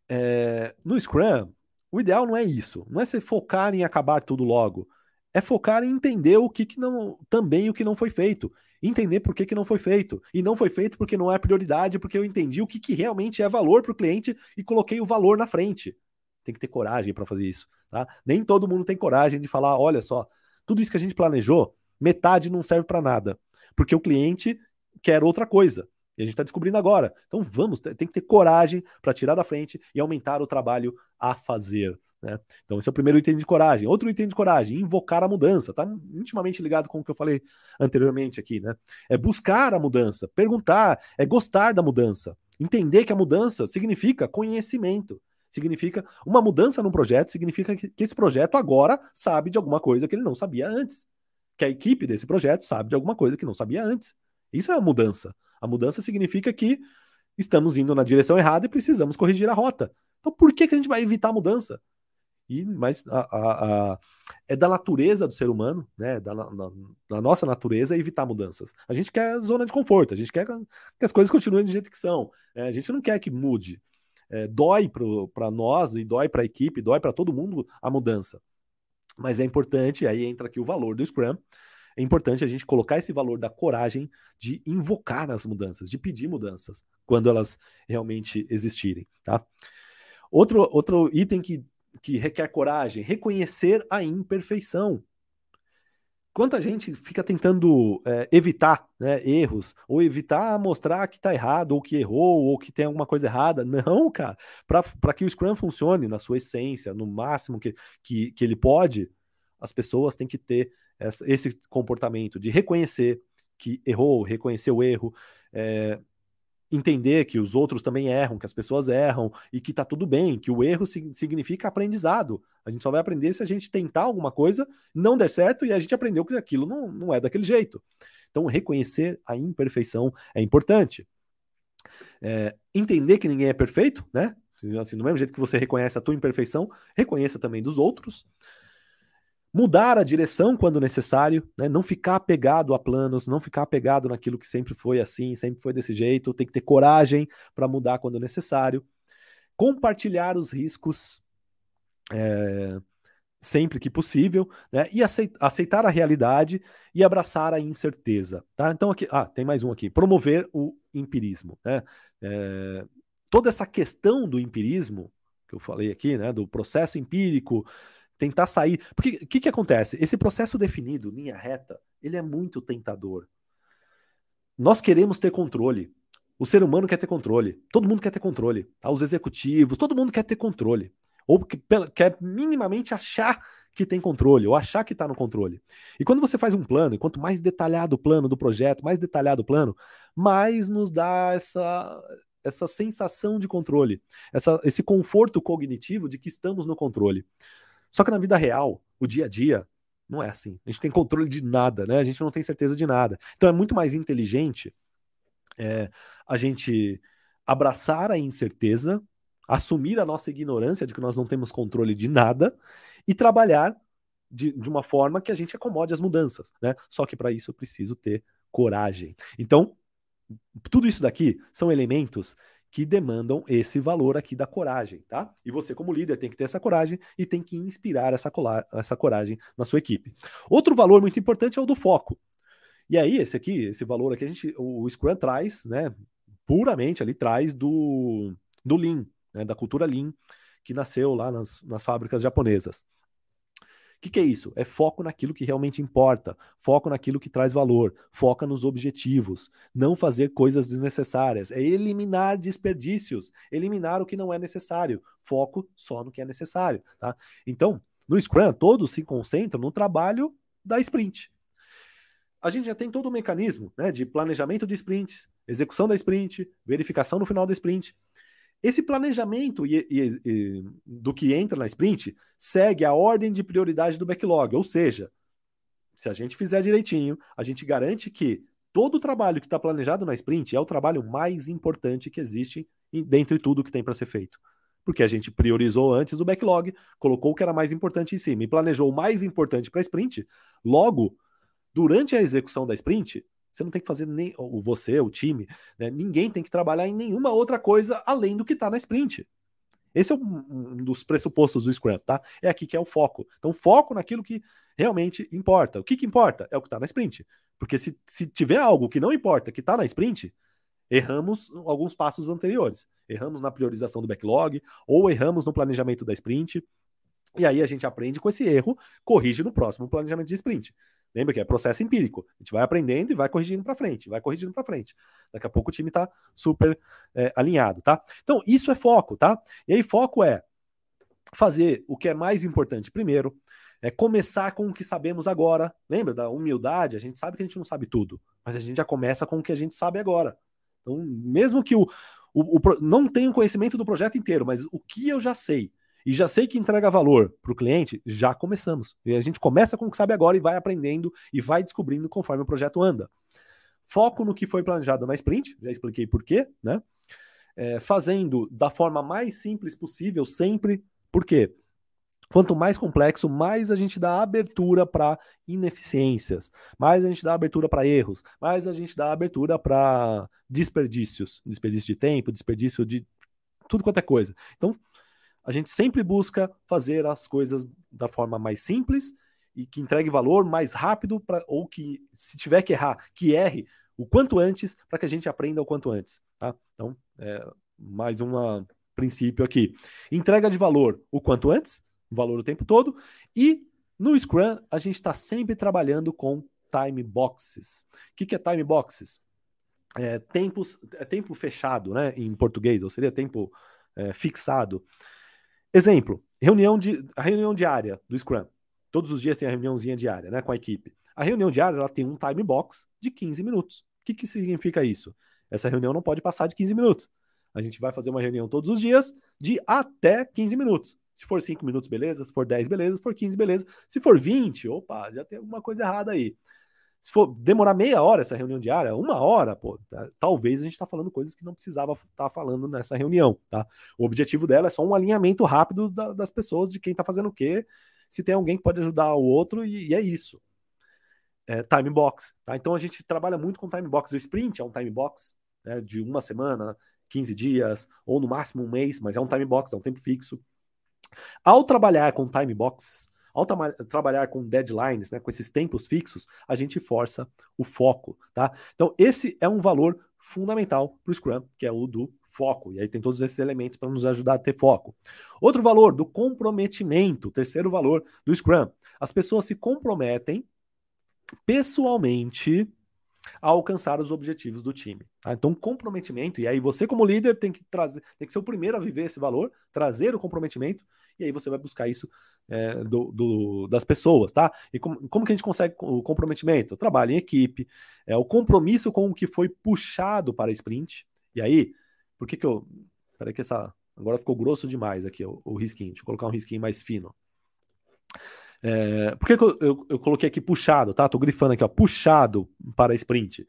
É, no Scrum, o ideal não é isso. Não é você focar em acabar tudo logo. É focar em entender o que, que não. Também o que não foi feito entender por que, que não foi feito. E não foi feito porque não é prioridade, porque eu entendi o que, que realmente é valor para o cliente e coloquei o valor na frente. Tem que ter coragem para fazer isso. Tá? Nem todo mundo tem coragem de falar: olha só, tudo isso que a gente planejou, metade não serve para nada, porque o cliente quer outra coisa. E a gente está descobrindo agora. Então vamos, tem que ter coragem para tirar da frente e aumentar o trabalho a fazer. Né? Então, esse é o primeiro item de coragem. Outro item de coragem, invocar a mudança. Está intimamente ligado com o que eu falei anteriormente aqui. Né? É buscar a mudança, perguntar, é gostar da mudança. Entender que a mudança significa conhecimento. Significa uma mudança num projeto, significa que, que esse projeto agora sabe de alguma coisa que ele não sabia antes. Que a equipe desse projeto sabe de alguma coisa que não sabia antes. Isso é a mudança. A mudança significa que estamos indo na direção errada e precisamos corrigir a rota. Então, por que, que a gente vai evitar a mudança? E, mas a, a, a, é da natureza do ser humano, né? Da, na, da, nossa natureza evitar mudanças. A gente quer zona de conforto, a gente quer que as coisas continuem do jeito que são. Né? A gente não quer que mude. É, dói para nós e dói para a equipe, dói para todo mundo a mudança. Mas é importante, aí entra aqui o valor do Scrum. É importante a gente colocar esse valor da coragem de invocar as mudanças, de pedir mudanças, quando elas realmente existirem, tá? Outro, outro item que que requer coragem, reconhecer a imperfeição. Quanta gente fica tentando é, evitar né, erros, ou evitar mostrar que está errado, ou que errou, ou que tem alguma coisa errada. Não, cara. Para que o Scrum funcione na sua essência, no máximo que, que, que ele pode, as pessoas têm que ter essa, esse comportamento de reconhecer que errou, reconhecer o erro, é, entender que os outros também erram, que as pessoas erram e que tá tudo bem, que o erro significa aprendizado. A gente só vai aprender se a gente tentar alguma coisa, não der certo e a gente aprendeu que aquilo não, não é daquele jeito. Então, reconhecer a imperfeição é importante. É, entender que ninguém é perfeito, né? Assim, do mesmo jeito que você reconhece a tua imperfeição, reconheça também dos outros mudar a direção quando necessário, né? não ficar apegado a planos, não ficar apegado naquilo que sempre foi assim, sempre foi desse jeito, tem que ter coragem para mudar quando necessário, compartilhar os riscos é, sempre que possível, né? e aceitar a realidade e abraçar a incerteza. Tá? Então aqui, ah, tem mais um aqui, promover o empirismo. Né? É, toda essa questão do empirismo que eu falei aqui, né, do processo empírico, tentar sair. Porque o que, que acontece? Esse processo definido, linha reta, ele é muito tentador. Nós queremos ter controle. O ser humano quer ter controle. Todo mundo quer ter controle. Tá? Os executivos, todo mundo quer ter controle. Ou que, quer minimamente achar que tem controle, ou achar que está no controle. E quando você faz um plano, e quanto mais detalhado o plano do projeto, mais detalhado o plano, mais nos dá essa, essa sensação de controle, essa, esse conforto cognitivo de que estamos no controle. Só que na vida real, o dia a dia, Não é assim. A gente tem controle de nada, né? A gente não tem certeza de nada. Então é muito mais inteligente é, a gente abraçar a incerteza, assumir a nossa ignorância de que nós não temos controle de nada e trabalhar de, de uma forma que a gente acomode as mudanças, né? Só que para isso eu preciso ter coragem. Então, tudo isso daqui são elementos que demandam esse valor aqui da coragem, tá? E você, como líder, tem que ter essa coragem e tem que inspirar essa, essa coragem na sua equipe. Outro valor muito importante é o do foco. E aí, esse aqui, esse valor aqui, a gente, o Scrum traz, né? Puramente ali traz do, do Lean, né, da cultura Lean, que nasceu lá nas, nas fábricas japonesas que, que é isso? É foco naquilo que realmente importa, foco naquilo que traz valor, foca nos objetivos, não fazer coisas desnecessárias, é eliminar desperdícios, eliminar o que não é necessário, foco só no que é necessário, tá? Então, no Scrum, todos se concentram no trabalho da sprint. A gente já tem todo o mecanismo né, de planejamento de sprints, execução da sprint, verificação no final da sprint. Esse planejamento e, e, e, do que entra na sprint segue a ordem de prioridade do backlog, ou seja, se a gente fizer direitinho, a gente garante que todo o trabalho que está planejado na sprint é o trabalho mais importante que existe dentre tudo que tem para ser feito. Porque a gente priorizou antes o backlog, colocou o que era mais importante em cima e planejou o mais importante para a sprint. Logo, durante a execução da sprint, você não tem que fazer nem o você, o time, né? ninguém tem que trabalhar em nenhuma outra coisa além do que está na sprint. Esse é um, um, dos pressupostos do Scrum, tá? É aqui que é o foco. Então, foco naquilo que realmente importa. O que, que importa? É o que está na sprint. Porque se, se tiver algo que não importa, que está na sprint, erramos alguns passos anteriores. Erramos na priorização do backlog, ou erramos no planejamento da sprint. E aí a gente aprende com esse erro, corrige no próximo planejamento de sprint. Lembra que é processo empírico. A gente vai aprendendo e vai corrigindo para frente, vai corrigindo para frente. Daqui a pouco o time está super é, alinhado, tá? Então, isso é foco, tá? E aí, foco é fazer o que é mais importante primeiro, é começar com o que sabemos agora. Lembra da humildade? A gente sabe que a gente não sabe tudo, mas a gente já começa com o que a gente sabe agora. Então, mesmo que o, o, o não tenha o conhecimento do projeto inteiro, mas o que eu já sei, e já sei que entrega valor para o cliente, já começamos. E a gente começa com o que sabe agora e vai aprendendo e vai descobrindo conforme o projeto anda. Foco no que foi planejado na sprint, já expliquei por quê, né? É, fazendo da forma mais simples possível, sempre. Por quê? Quanto mais complexo, mais a gente dá abertura para ineficiências, mais a gente dá abertura para erros, mais a gente dá abertura para desperdícios, desperdício de tempo, desperdício de tudo quanto é coisa. Então, a gente sempre busca fazer as coisas da forma mais simples e que entregue valor mais rápido para ou que se tiver que errar, que erre o quanto antes para que a gente aprenda o quanto antes, tá? Então, é, mais um princípio aqui. Entrega de valor o quanto antes, valor o tempo todo, e no Scrum a gente está sempre trabalhando com time boxes. O que, que é time boxes? É, tempos, é tempo fechado, né, em português, ou seria tempo é, fixado. Exemplo, reunião de, a reunião diária do Scrum. Todos os dias tem a reuniãozinha diária, né, com a equipe. A reunião diária ela tem um time box de 15 minutos. O que, que significa isso? Essa reunião não pode passar de 15 minutos. A gente vai fazer uma reunião todos os dias de até 15 minutos. Se for 5 minutos, beleza. Se for 10, beleza. Se for 15, beleza. Se for 20, opa, já tem alguma coisa errada aí. Se for demorar meia hora essa reunião diária, uma hora, pô, tá, talvez a gente está falando coisas que não precisava estar tá falando nessa reunião, tá? O objetivo dela é só um alinhamento rápido da, das pessoas, de quem está fazendo o quê, se tem alguém que pode ajudar o outro, e, e é isso. É, time box, tá? Então a gente trabalha muito com time box. O sprint é um time box né, de uma semana, 15 dias, ou no máximo um mês, mas é um time box, é um tempo fixo. Ao trabalhar com time boxes, ao tra trabalhar com deadlines, né, com esses tempos fixos, a gente força o foco, tá? Então, esse é um valor fundamental para o Scrum, que é o do foco. E aí tem todos esses elementos para nos ajudar a ter foco. Outro valor do comprometimento, terceiro valor do Scrum. As pessoas se comprometem pessoalmente a alcançar os objetivos do time. Tá? Então, comprometimento, e aí você, como líder, tem que trazer, tem que ser o primeiro a viver esse valor, trazer o comprometimento e aí você vai buscar isso é, do, do, das pessoas, tá? E como, como que a gente consegue o comprometimento? trabalho em equipe, é, o compromisso com o que foi puxado para a sprint. E aí, por que que eu... Peraí que essa... Agora ficou grosso demais aqui o, o risquinho. Deixa eu colocar um risquinho mais fino. É, por que, que eu, eu, eu, coloquei aqui puxado, tá? Tô grifando aqui, ó, puxado para sprint. O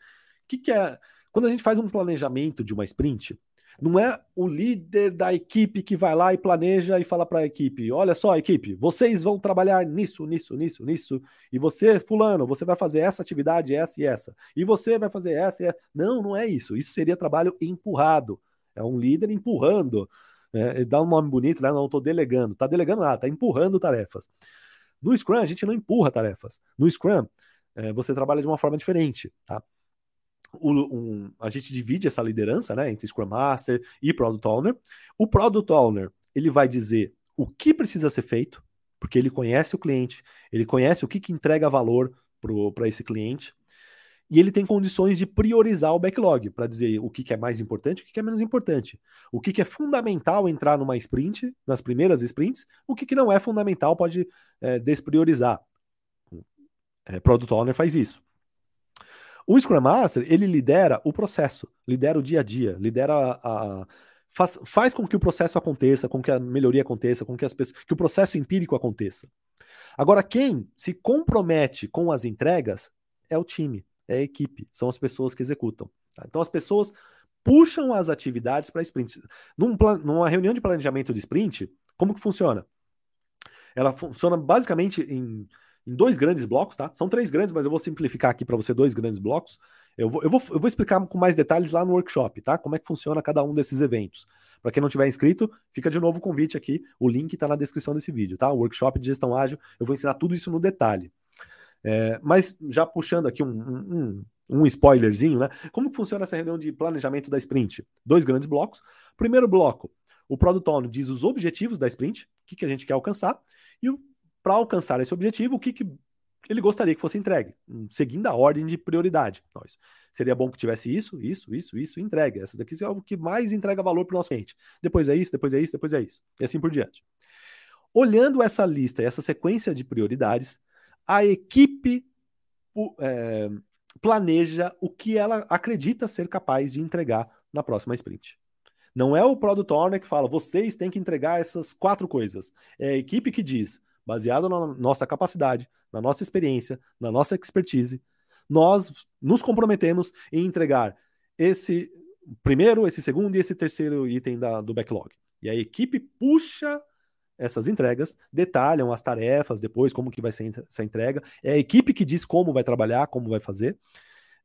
que, que é? Quando a gente faz um planejamento de uma sprint, não é o líder da equipe que vai lá e planeja e fala para a equipe: olha só, equipe, vocês vão trabalhar nisso, nisso, nisso, nisso. E você, Fulano, você vai fazer essa atividade, essa e essa. E você vai fazer essa e essa. Não, não é isso. Isso seria trabalho empurrado. É um líder empurrando. É, dá um nome bonito, né? Não estou delegando. Está delegando nada, está empurrando tarefas. No Scrum, a gente não empurra tarefas. No Scrum, é, você trabalha de uma forma diferente. Tá? Um, a gente divide essa liderança né, entre Scrum Master e Product Owner. O Product Owner ele vai dizer o que precisa ser feito, porque ele conhece o cliente, ele conhece o que, que entrega valor para esse cliente, e ele tem condições de priorizar o backlog para dizer o que, que, é mais importante o que, que, é menos importante. O que, que, é fundamental entrar numa sprint, nas primeiras sprints, o que, não é fundamental pode é, despriorizar. É, Product Owner faz isso. O Scrum Master, ele lidera o processo, lidera o dia a dia, lidera a, a faz, faz com que o processo aconteça, com que a melhoria aconteça, com que, as pessoas, que o processo empírico aconteça. Agora, quem se compromete com as entregas é o time, é a equipe, são as pessoas que executam. Tá? Então, as pessoas puxam as atividades para sprint. Num numa reunião de planejamento de sprint, como que funciona? Ela funciona basicamente em em dois grandes blocos, tá? São três grandes, mas eu vou simplificar aqui para você dois grandes blocos. Eu vou, eu, vou, eu vou explicar com mais detalhes lá no workshop, tá? Como é que funciona cada um desses eventos. Para quem não tiver inscrito, fica de novo o convite aqui. O link está na descrição desse vídeo, tá? O workshop de gestão ágil, eu vou ensinar tudo isso no detalhe. É, mas já puxando aqui um, um, um, spoilerzinho, né? Como que funciona essa reunião de planejamento da sprint? Dois grandes blocos. Primeiro bloco, o Product Owner diz os objetivos da sprint, o que, que a gente quer alcançar, e o para alcançar esse objetivo, o que, que ele gostaria que fosse entregue, seguindo a ordem de prioridade. Nós seria bom que tivesse isso, isso, isso, isso, entregue. Essa daqui é o que mais entrega valor para o nosso cliente. Depois é isso, depois é isso, depois é isso. E assim por diante. Olhando essa lista e essa sequência de prioridades, a equipe é, planeja o que ela acredita ser capaz de entregar na próxima sprint. Não é o Product Owner que fala, vocês têm que entregar essas quatro coisas. É a equipe que diz, baseado na nossa capacidade, na nossa experiência, na nossa expertise, nós nos comprometemos em entregar esse primeiro, esse segundo e esse terceiro item da, do backlog. E a equipe puxa essas entregas, detalham as tarefas depois, como que vai ser essa entrega. É a equipe que diz como vai trabalhar, como vai fazer,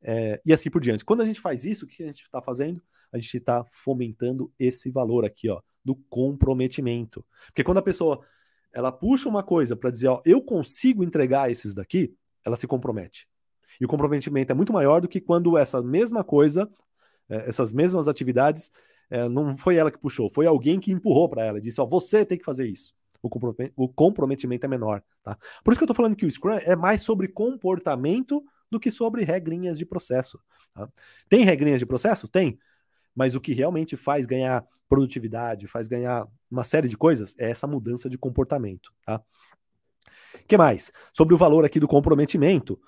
é, e assim por diante. Quando a gente faz isso, o que a gente está fazendo? A gente está fomentando esse valor aqui, ó, do comprometimento. Porque quando a pessoa ela puxa uma coisa para dizer, ó, eu consigo entregar esses daqui, ela se compromete. E o comprometimento é muito maior do que quando essa mesma coisa, é, essas mesmas atividades, é, não foi ela que puxou, foi alguém que empurrou para ela, disse, ó, você tem que fazer isso. O comprometimento é menor, tá? Por isso que eu tô falando que o Scrum é mais sobre comportamento do que sobre regrinhas de processo. Tá? Tem regrinhas de processo? Tem. Mas o que realmente faz ganhar produtividade, faz ganhar uma série de coisas, é essa mudança de comportamento. Tá? que mais? Sobre o valor aqui do comprometimento,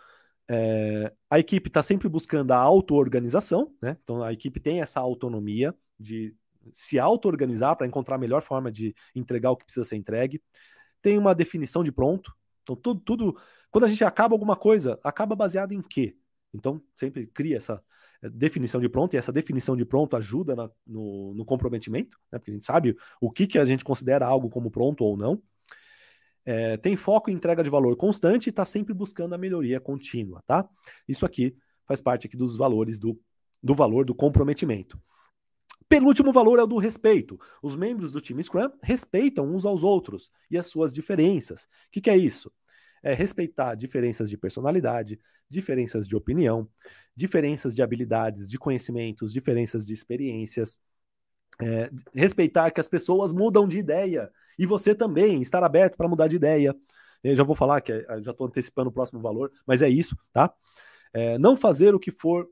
é, a equipe está sempre buscando a auto-organização, né? Então a equipe tem essa autonomia de se auto-organizar para encontrar a melhor forma de entregar o que precisa ser entregue. Tem uma definição de pronto. Então, tudo, tudo. Quando a gente acaba alguma coisa, acaba baseado em quê? Então, sempre cria essa, definição de pronto, e essa definição de pronto ajuda na, no, no, comprometimento, né? porque a gente sabe o que, que a gente considera algo como pronto ou não. É, tem foco em entrega de valor constante e está sempre buscando a melhoria contínua, tá? Isso aqui faz parte aqui dos valores do, do valor do comprometimento. Penúltimo valor é o do respeito. Os membros do time Scrum respeitam uns aos outros e as suas diferenças. O que, que é isso? É respeitar diferenças de personalidade, diferenças de opinião, diferenças de habilidades, de conhecimentos, diferenças de experiências. É, respeitar que as pessoas mudam de ideia e você também estar aberto para mudar de ideia. Eu já vou falar que é, já estou antecipando o próximo valor, mas é isso, tá? É, não fazer o que for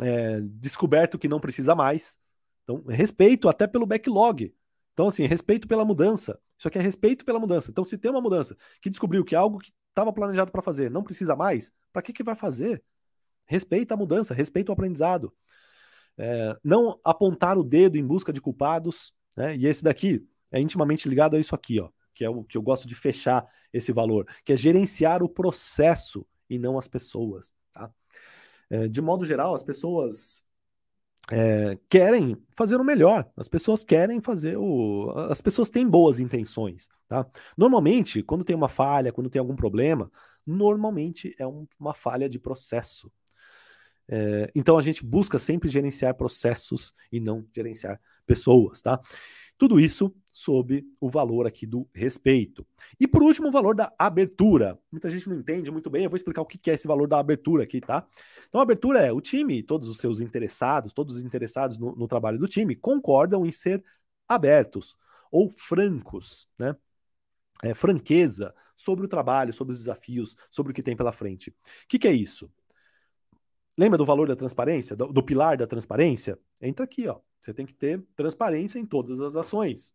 é, descoberto que não precisa mais. Então, respeito até pelo backlog. Então, assim, respeito pela mudança. Isso aqui é respeito pela mudança. Então, se tem uma mudança que descobriu que algo que estava planejado para fazer não precisa mais, para que, que vai fazer? Respeita a mudança, respeita o aprendizado. É, não apontar o dedo em busca de culpados, né? E esse daqui é intimamente ligado a isso aqui, ó. que é o que eu gosto de fechar esse valor, que é gerenciar o processo e não as pessoas. Tá? É, de modo geral, as pessoas é, querem fazer o melhor. As pessoas querem fazer o. As pessoas têm boas intenções. Tá? Normalmente, quando tem uma falha, quando tem algum problema, normalmente é um, uma falha de processo. É, então a gente busca sempre gerenciar processos e não gerenciar pessoas, tá? Tudo isso sob o valor aqui do respeito. E por último, o valor da abertura. Muita gente não entende muito bem, eu vou explicar o que é esse valor da abertura aqui, tá? Então, a abertura é o time, todos os seus interessados, todos os interessados no, no trabalho do time, concordam em ser abertos ou francos, né? É, franqueza sobre o trabalho, sobre os desafios, sobre o que tem pela frente. O que, que é isso? Lembra do valor da transparência, do, do pilar da transparência? Entra aqui, ó. Você tem que ter transparência em todas as ações.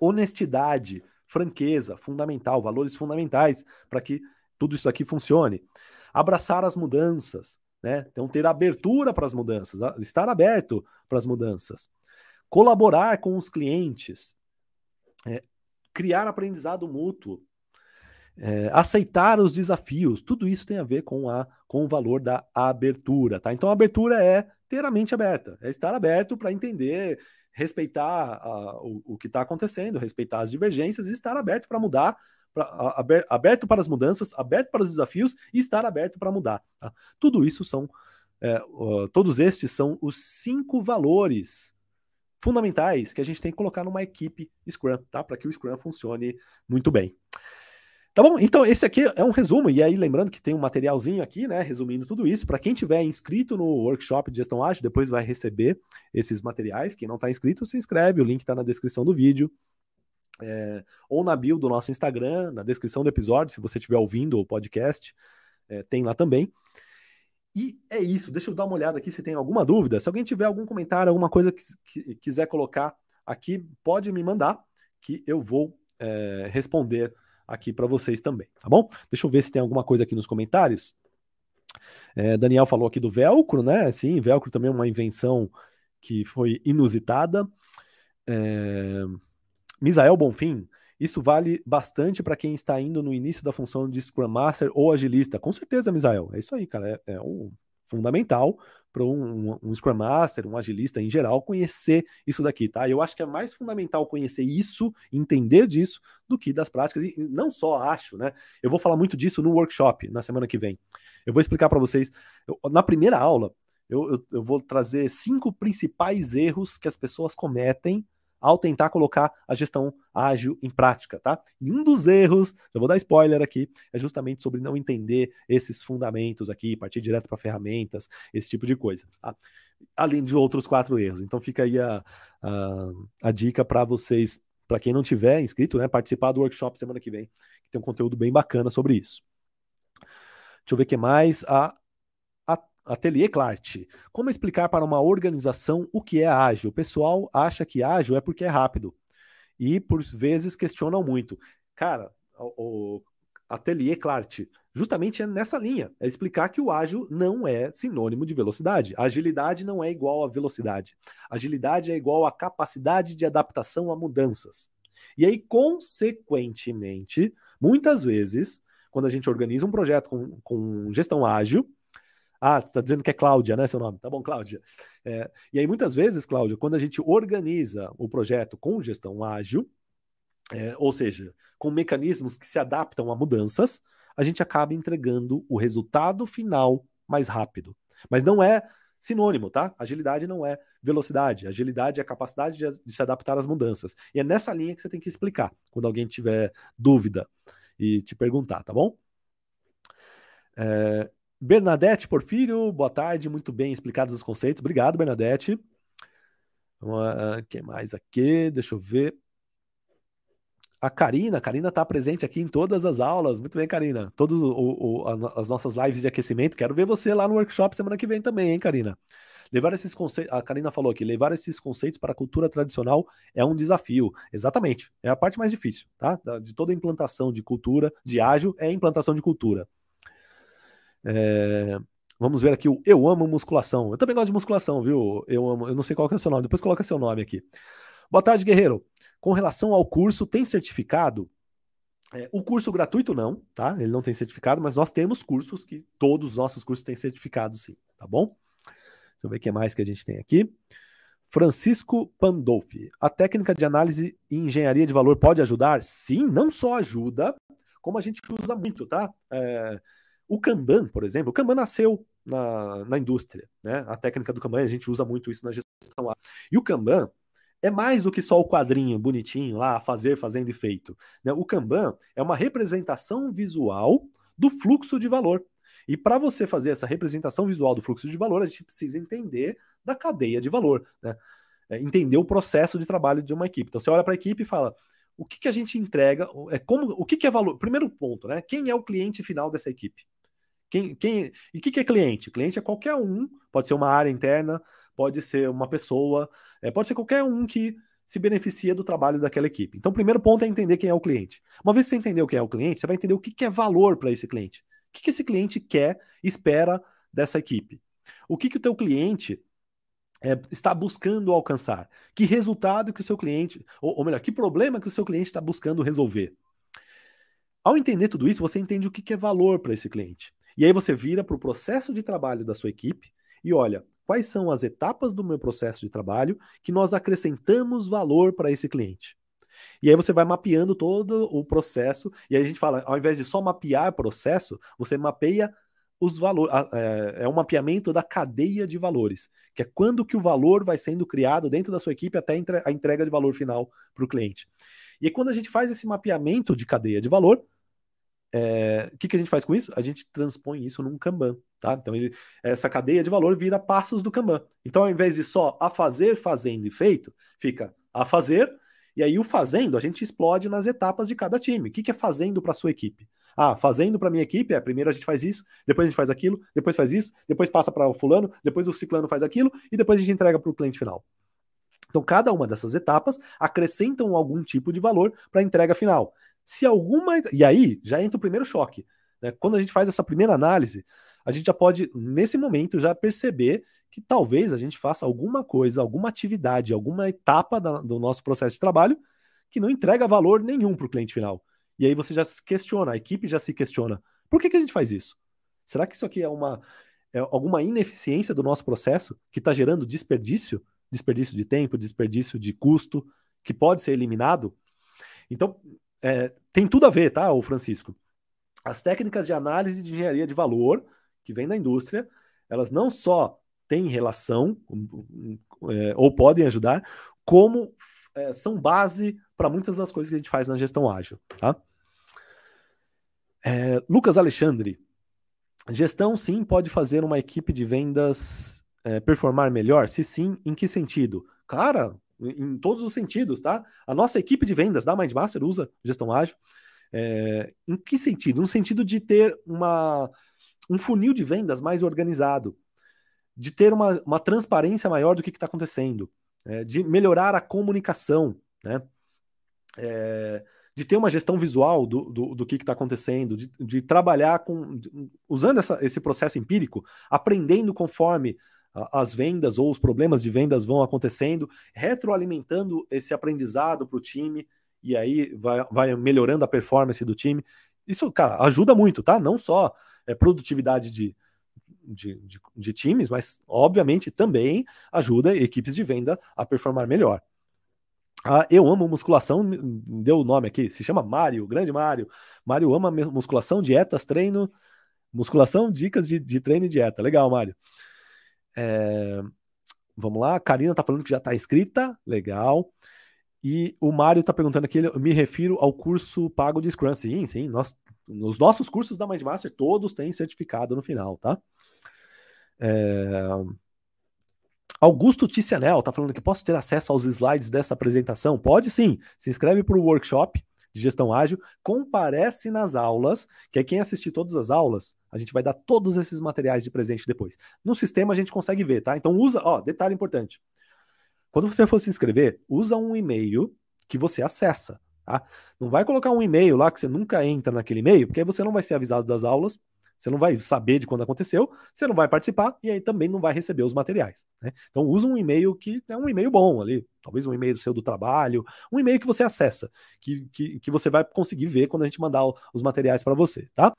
Honestidade, franqueza, fundamental, valores fundamentais para que tudo isso aqui funcione. Abraçar as mudanças, né? Então, ter abertura para as mudanças, estar aberto para as mudanças. Colaborar com os clientes, é, criar aprendizado mútuo, é, aceitar os desafios, tudo isso tem a ver com, a, com o valor da abertura, tá? Então a abertura é ter a mente aberta, é estar aberto para entender, respeitar a, o, o, que está acontecendo, respeitar as divergências e estar aberto para mudar, pra, a, aberto para as mudanças, aberto para os desafios e estar aberto para mudar. Tá? Tudo isso são, é, todos estes são os cinco valores fundamentais que a gente tem que colocar numa equipe Scrum, tá? Para que o Scrum funcione muito bem. Tá bom? Então, esse aqui é um resumo, e aí lembrando que tem um materialzinho aqui, né, resumindo tudo isso. Para quem tiver inscrito no workshop de gestão ágil, depois vai receber esses materiais. Quem não está inscrito, se inscreve, o link está na descrição do vídeo. É, ou na bio do nosso Instagram, na descrição do episódio, se você estiver ouvindo o podcast, é, tem lá também. E é isso, deixa eu dar uma olhada aqui se tem alguma dúvida. Se alguém tiver algum comentário, alguma coisa que, que quiser colocar aqui, pode me mandar, que eu vou é, responder aqui para vocês também, tá bom? Deixa eu ver se tem alguma coisa aqui nos comentários. É, Daniel falou aqui do velcro, né? Sim, velcro também é uma invenção que foi inusitada. É... Misael Bonfim, isso vale bastante para quem está indo no início da função de Scrum Master ou agilista. Com certeza, Misael. É isso aí, cara. É, é fundamental para um, um, Scrum Master, um agilista em geral, conhecer isso daqui, tá? Eu acho que é mais fundamental conhecer isso, entender disso, do que das práticas. E não só acho, né? Eu vou falar muito disso no workshop na semana que vem. Eu vou explicar para vocês. Eu, na primeira aula, eu, eu, eu vou trazer cinco principais erros que as pessoas cometem ao tentar colocar a gestão ágil em prática, tá? E um dos erros, já vou dar spoiler aqui, é justamente sobre não entender esses fundamentos aqui, partir direto para ferramentas, esse tipo de coisa, tá? Além de outros quatro erros. Então fica aí a, a, a dica para vocês, para quem não tiver inscrito, né, participar do workshop semana que vem, que tem um conteúdo bem bacana sobre isso. Deixa eu ver o que mais. A Atelier Clart. Como explicar para uma organização o que é ágil? O pessoal acha que ágil é porque é rápido. E por vezes questionam muito. Cara, o, o Clart, justamente é nessa linha. É explicar que o ágil não é sinônimo de velocidade. A agilidade não é igual a velocidade. Agilidade é igual a capacidade de adaptação a mudanças. E aí, consequentemente, muitas vezes, quando a gente organiza um projeto com, com gestão ágil, ah, você está dizendo que é Cláudia, né? Seu nome. Tá bom, Cláudia. É, e aí, muitas vezes, Cláudia, quando a gente organiza o projeto com gestão ágil, é, ou seja, com mecanismos que se adaptam a mudanças, a gente acaba entregando o resultado final mais rápido. Mas não é sinônimo, tá? Agilidade não é velocidade. Agilidade é a capacidade de, de se adaptar às mudanças. E é nessa linha que você tem que explicar quando alguém tiver dúvida e te perguntar, tá bom? É, Bernadette Porfírio, boa tarde, muito bem explicados os conceitos. Obrigado, Bernadette. Uh, quem mais aqui? Deixa eu ver. A Karina, a Karina está presente aqui em todas as aulas. Muito bem, Karina. Todas as nossas lives de aquecimento. Quero ver você lá no workshop semana que vem também, hein, Karina? Levar esses conceitos, a Karina falou aqui, levar esses conceitos para a cultura tradicional é um desafio. Exatamente. É a parte mais difícil, tá? De toda implantação de cultura, de ágil, é implantação de cultura. É, vamos ver aqui o Eu Amo Musculação. Eu também gosto de musculação, viu? Eu amo, eu não sei qual é o seu nome, depois coloca seu nome aqui. Boa tarde, Guerreiro. Com relação ao curso, tem certificado? É, o curso gratuito não, tá? Ele não tem certificado, mas nós temos cursos que todos os nossos cursos têm certificado, sim, tá bom? Deixa eu ver o que mais que a gente tem aqui. Francisco Pandolfi. A técnica de análise e engenharia de valor pode ajudar? Sim, não só ajuda, como a gente usa muito, tá? É, o Kanban, por exemplo, o Kanban nasceu na, na indústria, né? A técnica do Kanban, a gente usa muito isso na gestão lá. E o Kanban é mais do que só o quadrinho bonitinho lá, fazer, fazendo e feito. Né? O Kanban é uma representação visual do fluxo de valor. E para você fazer essa representação visual do fluxo de valor, a gente precisa entender da cadeia de valor, né? É entender o processo de trabalho de uma equipe. Então você olha para a equipe e fala: o que, que a gente entrega? É como, o que, que é valor? Primeiro ponto, né? Quem é o cliente final dessa equipe? Quem, quem, e o que, que é cliente? Cliente é qualquer um, pode ser uma área interna, pode ser uma pessoa, é, pode ser qualquer um que se beneficia do trabalho daquela equipe. Então, o primeiro ponto é entender quem é o cliente. Uma vez que você entender o que é o cliente, você vai entender o que, que é valor para esse cliente que, que esse cliente quer, espera dessa equipe? O que, que o teu cliente é, está buscando alcançar? Que resultado que o seu cliente, ou, ou melhor, que problema que o seu cliente está buscando resolver? Ao entender tudo isso, você entende o que, que é valor para esse cliente. E aí você vira para o processo de trabalho da sua equipe e olha quais são as etapas do meu processo de trabalho que nós acrescentamos valor para esse cliente. E aí você vai mapeando todo o processo, e aí a gente fala, ao invés de só mapear processo, você mapeia os valores, é, é um mapeamento da cadeia de valores, que é quando que o valor vai sendo criado dentro da sua equipe até a entrega de valor final para o cliente. E aí, quando a gente faz esse mapeamento de cadeia de valor, é, o que, que a gente faz com isso? A gente transpõe isso num Kanban, tá? Então, ele, essa cadeia de valor vira passos do Kanban. Então, ao invés de só a fazer, fazendo e feito, fica a fazer, e aí o fazendo a gente explode nas etapas de cada time. O que, que é fazendo para sua equipe? Ah, fazendo para minha equipe é primeiro a gente faz isso, depois a gente faz aquilo, depois faz isso, depois passa para o fulano, depois o ciclano faz aquilo e depois a gente entrega para o cliente final. Então, cada uma dessas etapas acrescentam algum tipo de valor para a entrega final. Se alguma. E aí já entra o primeiro choque. Né? Quando a gente faz essa primeira análise, a gente já pode, nesse momento, já perceber que talvez a gente faça alguma coisa, alguma atividade, alguma etapa da, do nosso processo de trabalho que não entrega valor nenhum para o cliente final. E aí você já se questiona, a equipe já se questiona: por que, que a gente faz isso? Será que isso aqui é uma é alguma ineficiência do nosso processo que está gerando desperdício? Desperdício de tempo, desperdício de custo, que pode ser eliminado? Então, é, tem tudo a ver, tá, o Francisco? As técnicas de análise de engenharia de valor que vem da indústria, elas não só têm relação é, ou podem ajudar, como é, são base para muitas das coisas que a gente faz na gestão ágil. Tá? É, Lucas Alexandre, gestão sim pode fazer uma equipe de vendas é, performar melhor? Se sim, em que sentido? Cara, em todos os sentidos, tá? A nossa equipe de vendas da Mindmaster usa gestão ágil. É, em que sentido? No sentido de ter uma um funil de vendas mais organizado, de ter uma, uma transparência maior do que está acontecendo, é, de melhorar a comunicação, né? É, de ter uma gestão visual do, do, do que está acontecendo, de, de, trabalhar com. Usando essa, esse processo empírico, aprendendo conforme as vendas ou os problemas de vendas vão acontecendo, retroalimentando esse aprendizado para o time, e aí vai, vai melhorando a performance do time. Isso, cara, ajuda muito, tá? Não só é, produtividade de, de, de, de, times, mas obviamente também ajuda equipes de venda a performar melhor. Ah, eu amo musculação, deu o nome aqui, se chama Mário, grande Mário. Mário ama musculação, dietas, treino, musculação, dicas de, de treino e dieta. Legal, Mário. É, vamos lá, a Karina tá falando que já tá inscrita, legal. E o Mário está perguntando aqui, eu me refiro ao curso pago de Scrum. Sim, sim, nós, os nossos cursos da Mindmaster todos têm certificado no final, tá? É... Augusto Ticianel está falando que posso ter acesso aos slides dessa apresentação? Pode sim, se inscreve para o workshop de gestão ágil, comparece nas aulas, que é quem assistir todas as aulas, a gente vai dar todos esses materiais de presente depois. No sistema a gente consegue ver, tá? Então usa, ó, detalhe importante. Quando você for se inscrever, usa um e-mail que você acessa. Tá? Não vai colocar um e-mail lá que você nunca entra naquele e-mail, porque aí você não vai ser avisado das aulas, Você não vai saber de quando aconteceu, você não vai participar e aí também não vai receber os materiais. Né? Então usa um e-mail que é um e-mail bom ali, talvez um e-mail seu do trabalho, um e-mail que você acessa, que, que, que você vai conseguir ver quando a gente mandar os materiais para você, tá?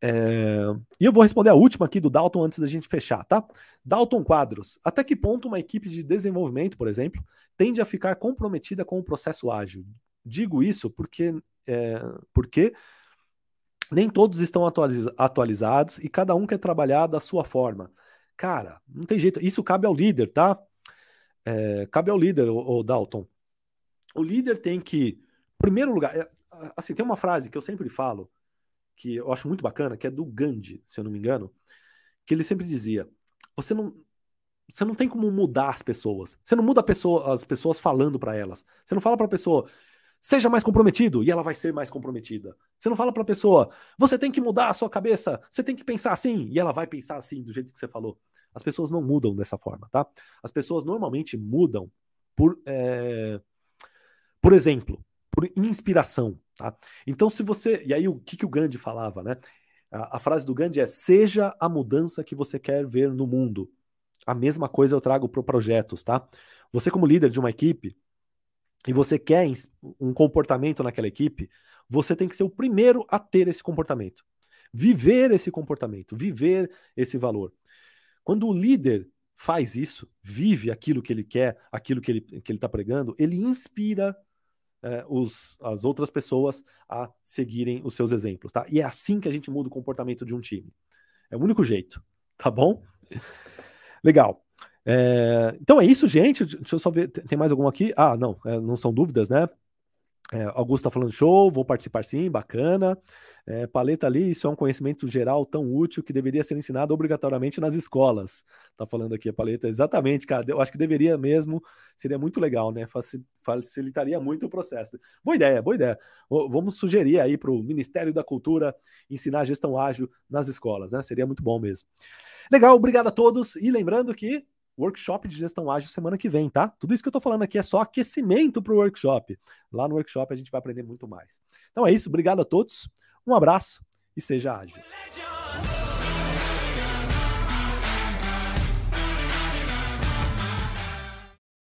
É... E eu vou responder a última aqui do Dalton antes da gente fechar, tá? Dalton Quadros. Até que ponto uma equipe de desenvolvimento, por exemplo, tende a ficar comprometida com o processo ágil? Digo isso porque, é, porque nem todos estão atualiz atualizados e cada um quer trabalhar da sua forma. Cara, não tem jeito. Isso cabe ao líder, tá? É, cabe ao líder, o, o, Dalton. O líder tem que, primeiro lugar, é, assim, tem uma frase que eu sempre falo, que eu acho muito bacana, que é do Gandhi, se eu não me engano, que ele sempre dizia: você não, você não tem como mudar as pessoas. Você não muda pessoa, as pessoas falando para elas. Você não fala para a pessoa, seja mais comprometido, e ela vai ser mais comprometida. Você não fala para a pessoa, você tem que mudar a sua cabeça, você tem que pensar assim, e ela vai pensar assim, do jeito que você falou. As pessoas não mudam dessa forma, tá? As pessoas normalmente mudam por, é... por exemplo, por inspiração, tá? Então, se você. E aí, o que, que o Gandhi falava, né? A, a frase do Gandhi é: seja a mudança que você quer ver no mundo. A mesma coisa eu trago para projetos, tá? Você, como líder de uma equipe, e você quer um comportamento naquela equipe, você tem que ser o primeiro a ter esse comportamento. Viver esse comportamento, viver esse valor. Quando o líder faz isso, vive aquilo que ele quer, aquilo que ele está que ele tá pregando, ele inspira é, os, as outras pessoas a seguirem os seus exemplos, tá? E é assim que a gente muda o comportamento de um time. É o único jeito, tá bom? Legal. É, então é isso, gente. Deixa eu só ver. Tem mais algum aqui? Ah, não, é, não são dúvidas, né? É, Augusto está falando show, vou participar sim, bacana. É, paleta ali, isso é um conhecimento geral tão útil que deveria ser ensinado obrigatoriamente nas escolas. Tá falando aqui a paleta, exatamente, cara. Eu acho que deveria mesmo, seria muito legal, né? Facilitaria muito o processo. Boa ideia, boa ideia. Vamos sugerir aí para o Ministério da Cultura ensinar gestão ágil nas escolas, né? Seria muito bom mesmo. Legal, obrigado a todos. E lembrando que workshop de gestão ágil semana que vem, tá? Tudo isso que eu tô falando aqui é só aquecimento para o workshop. Lá no workshop a gente vai aprender muito mais. Então é isso, obrigado a todos, um abraço e seja ágil.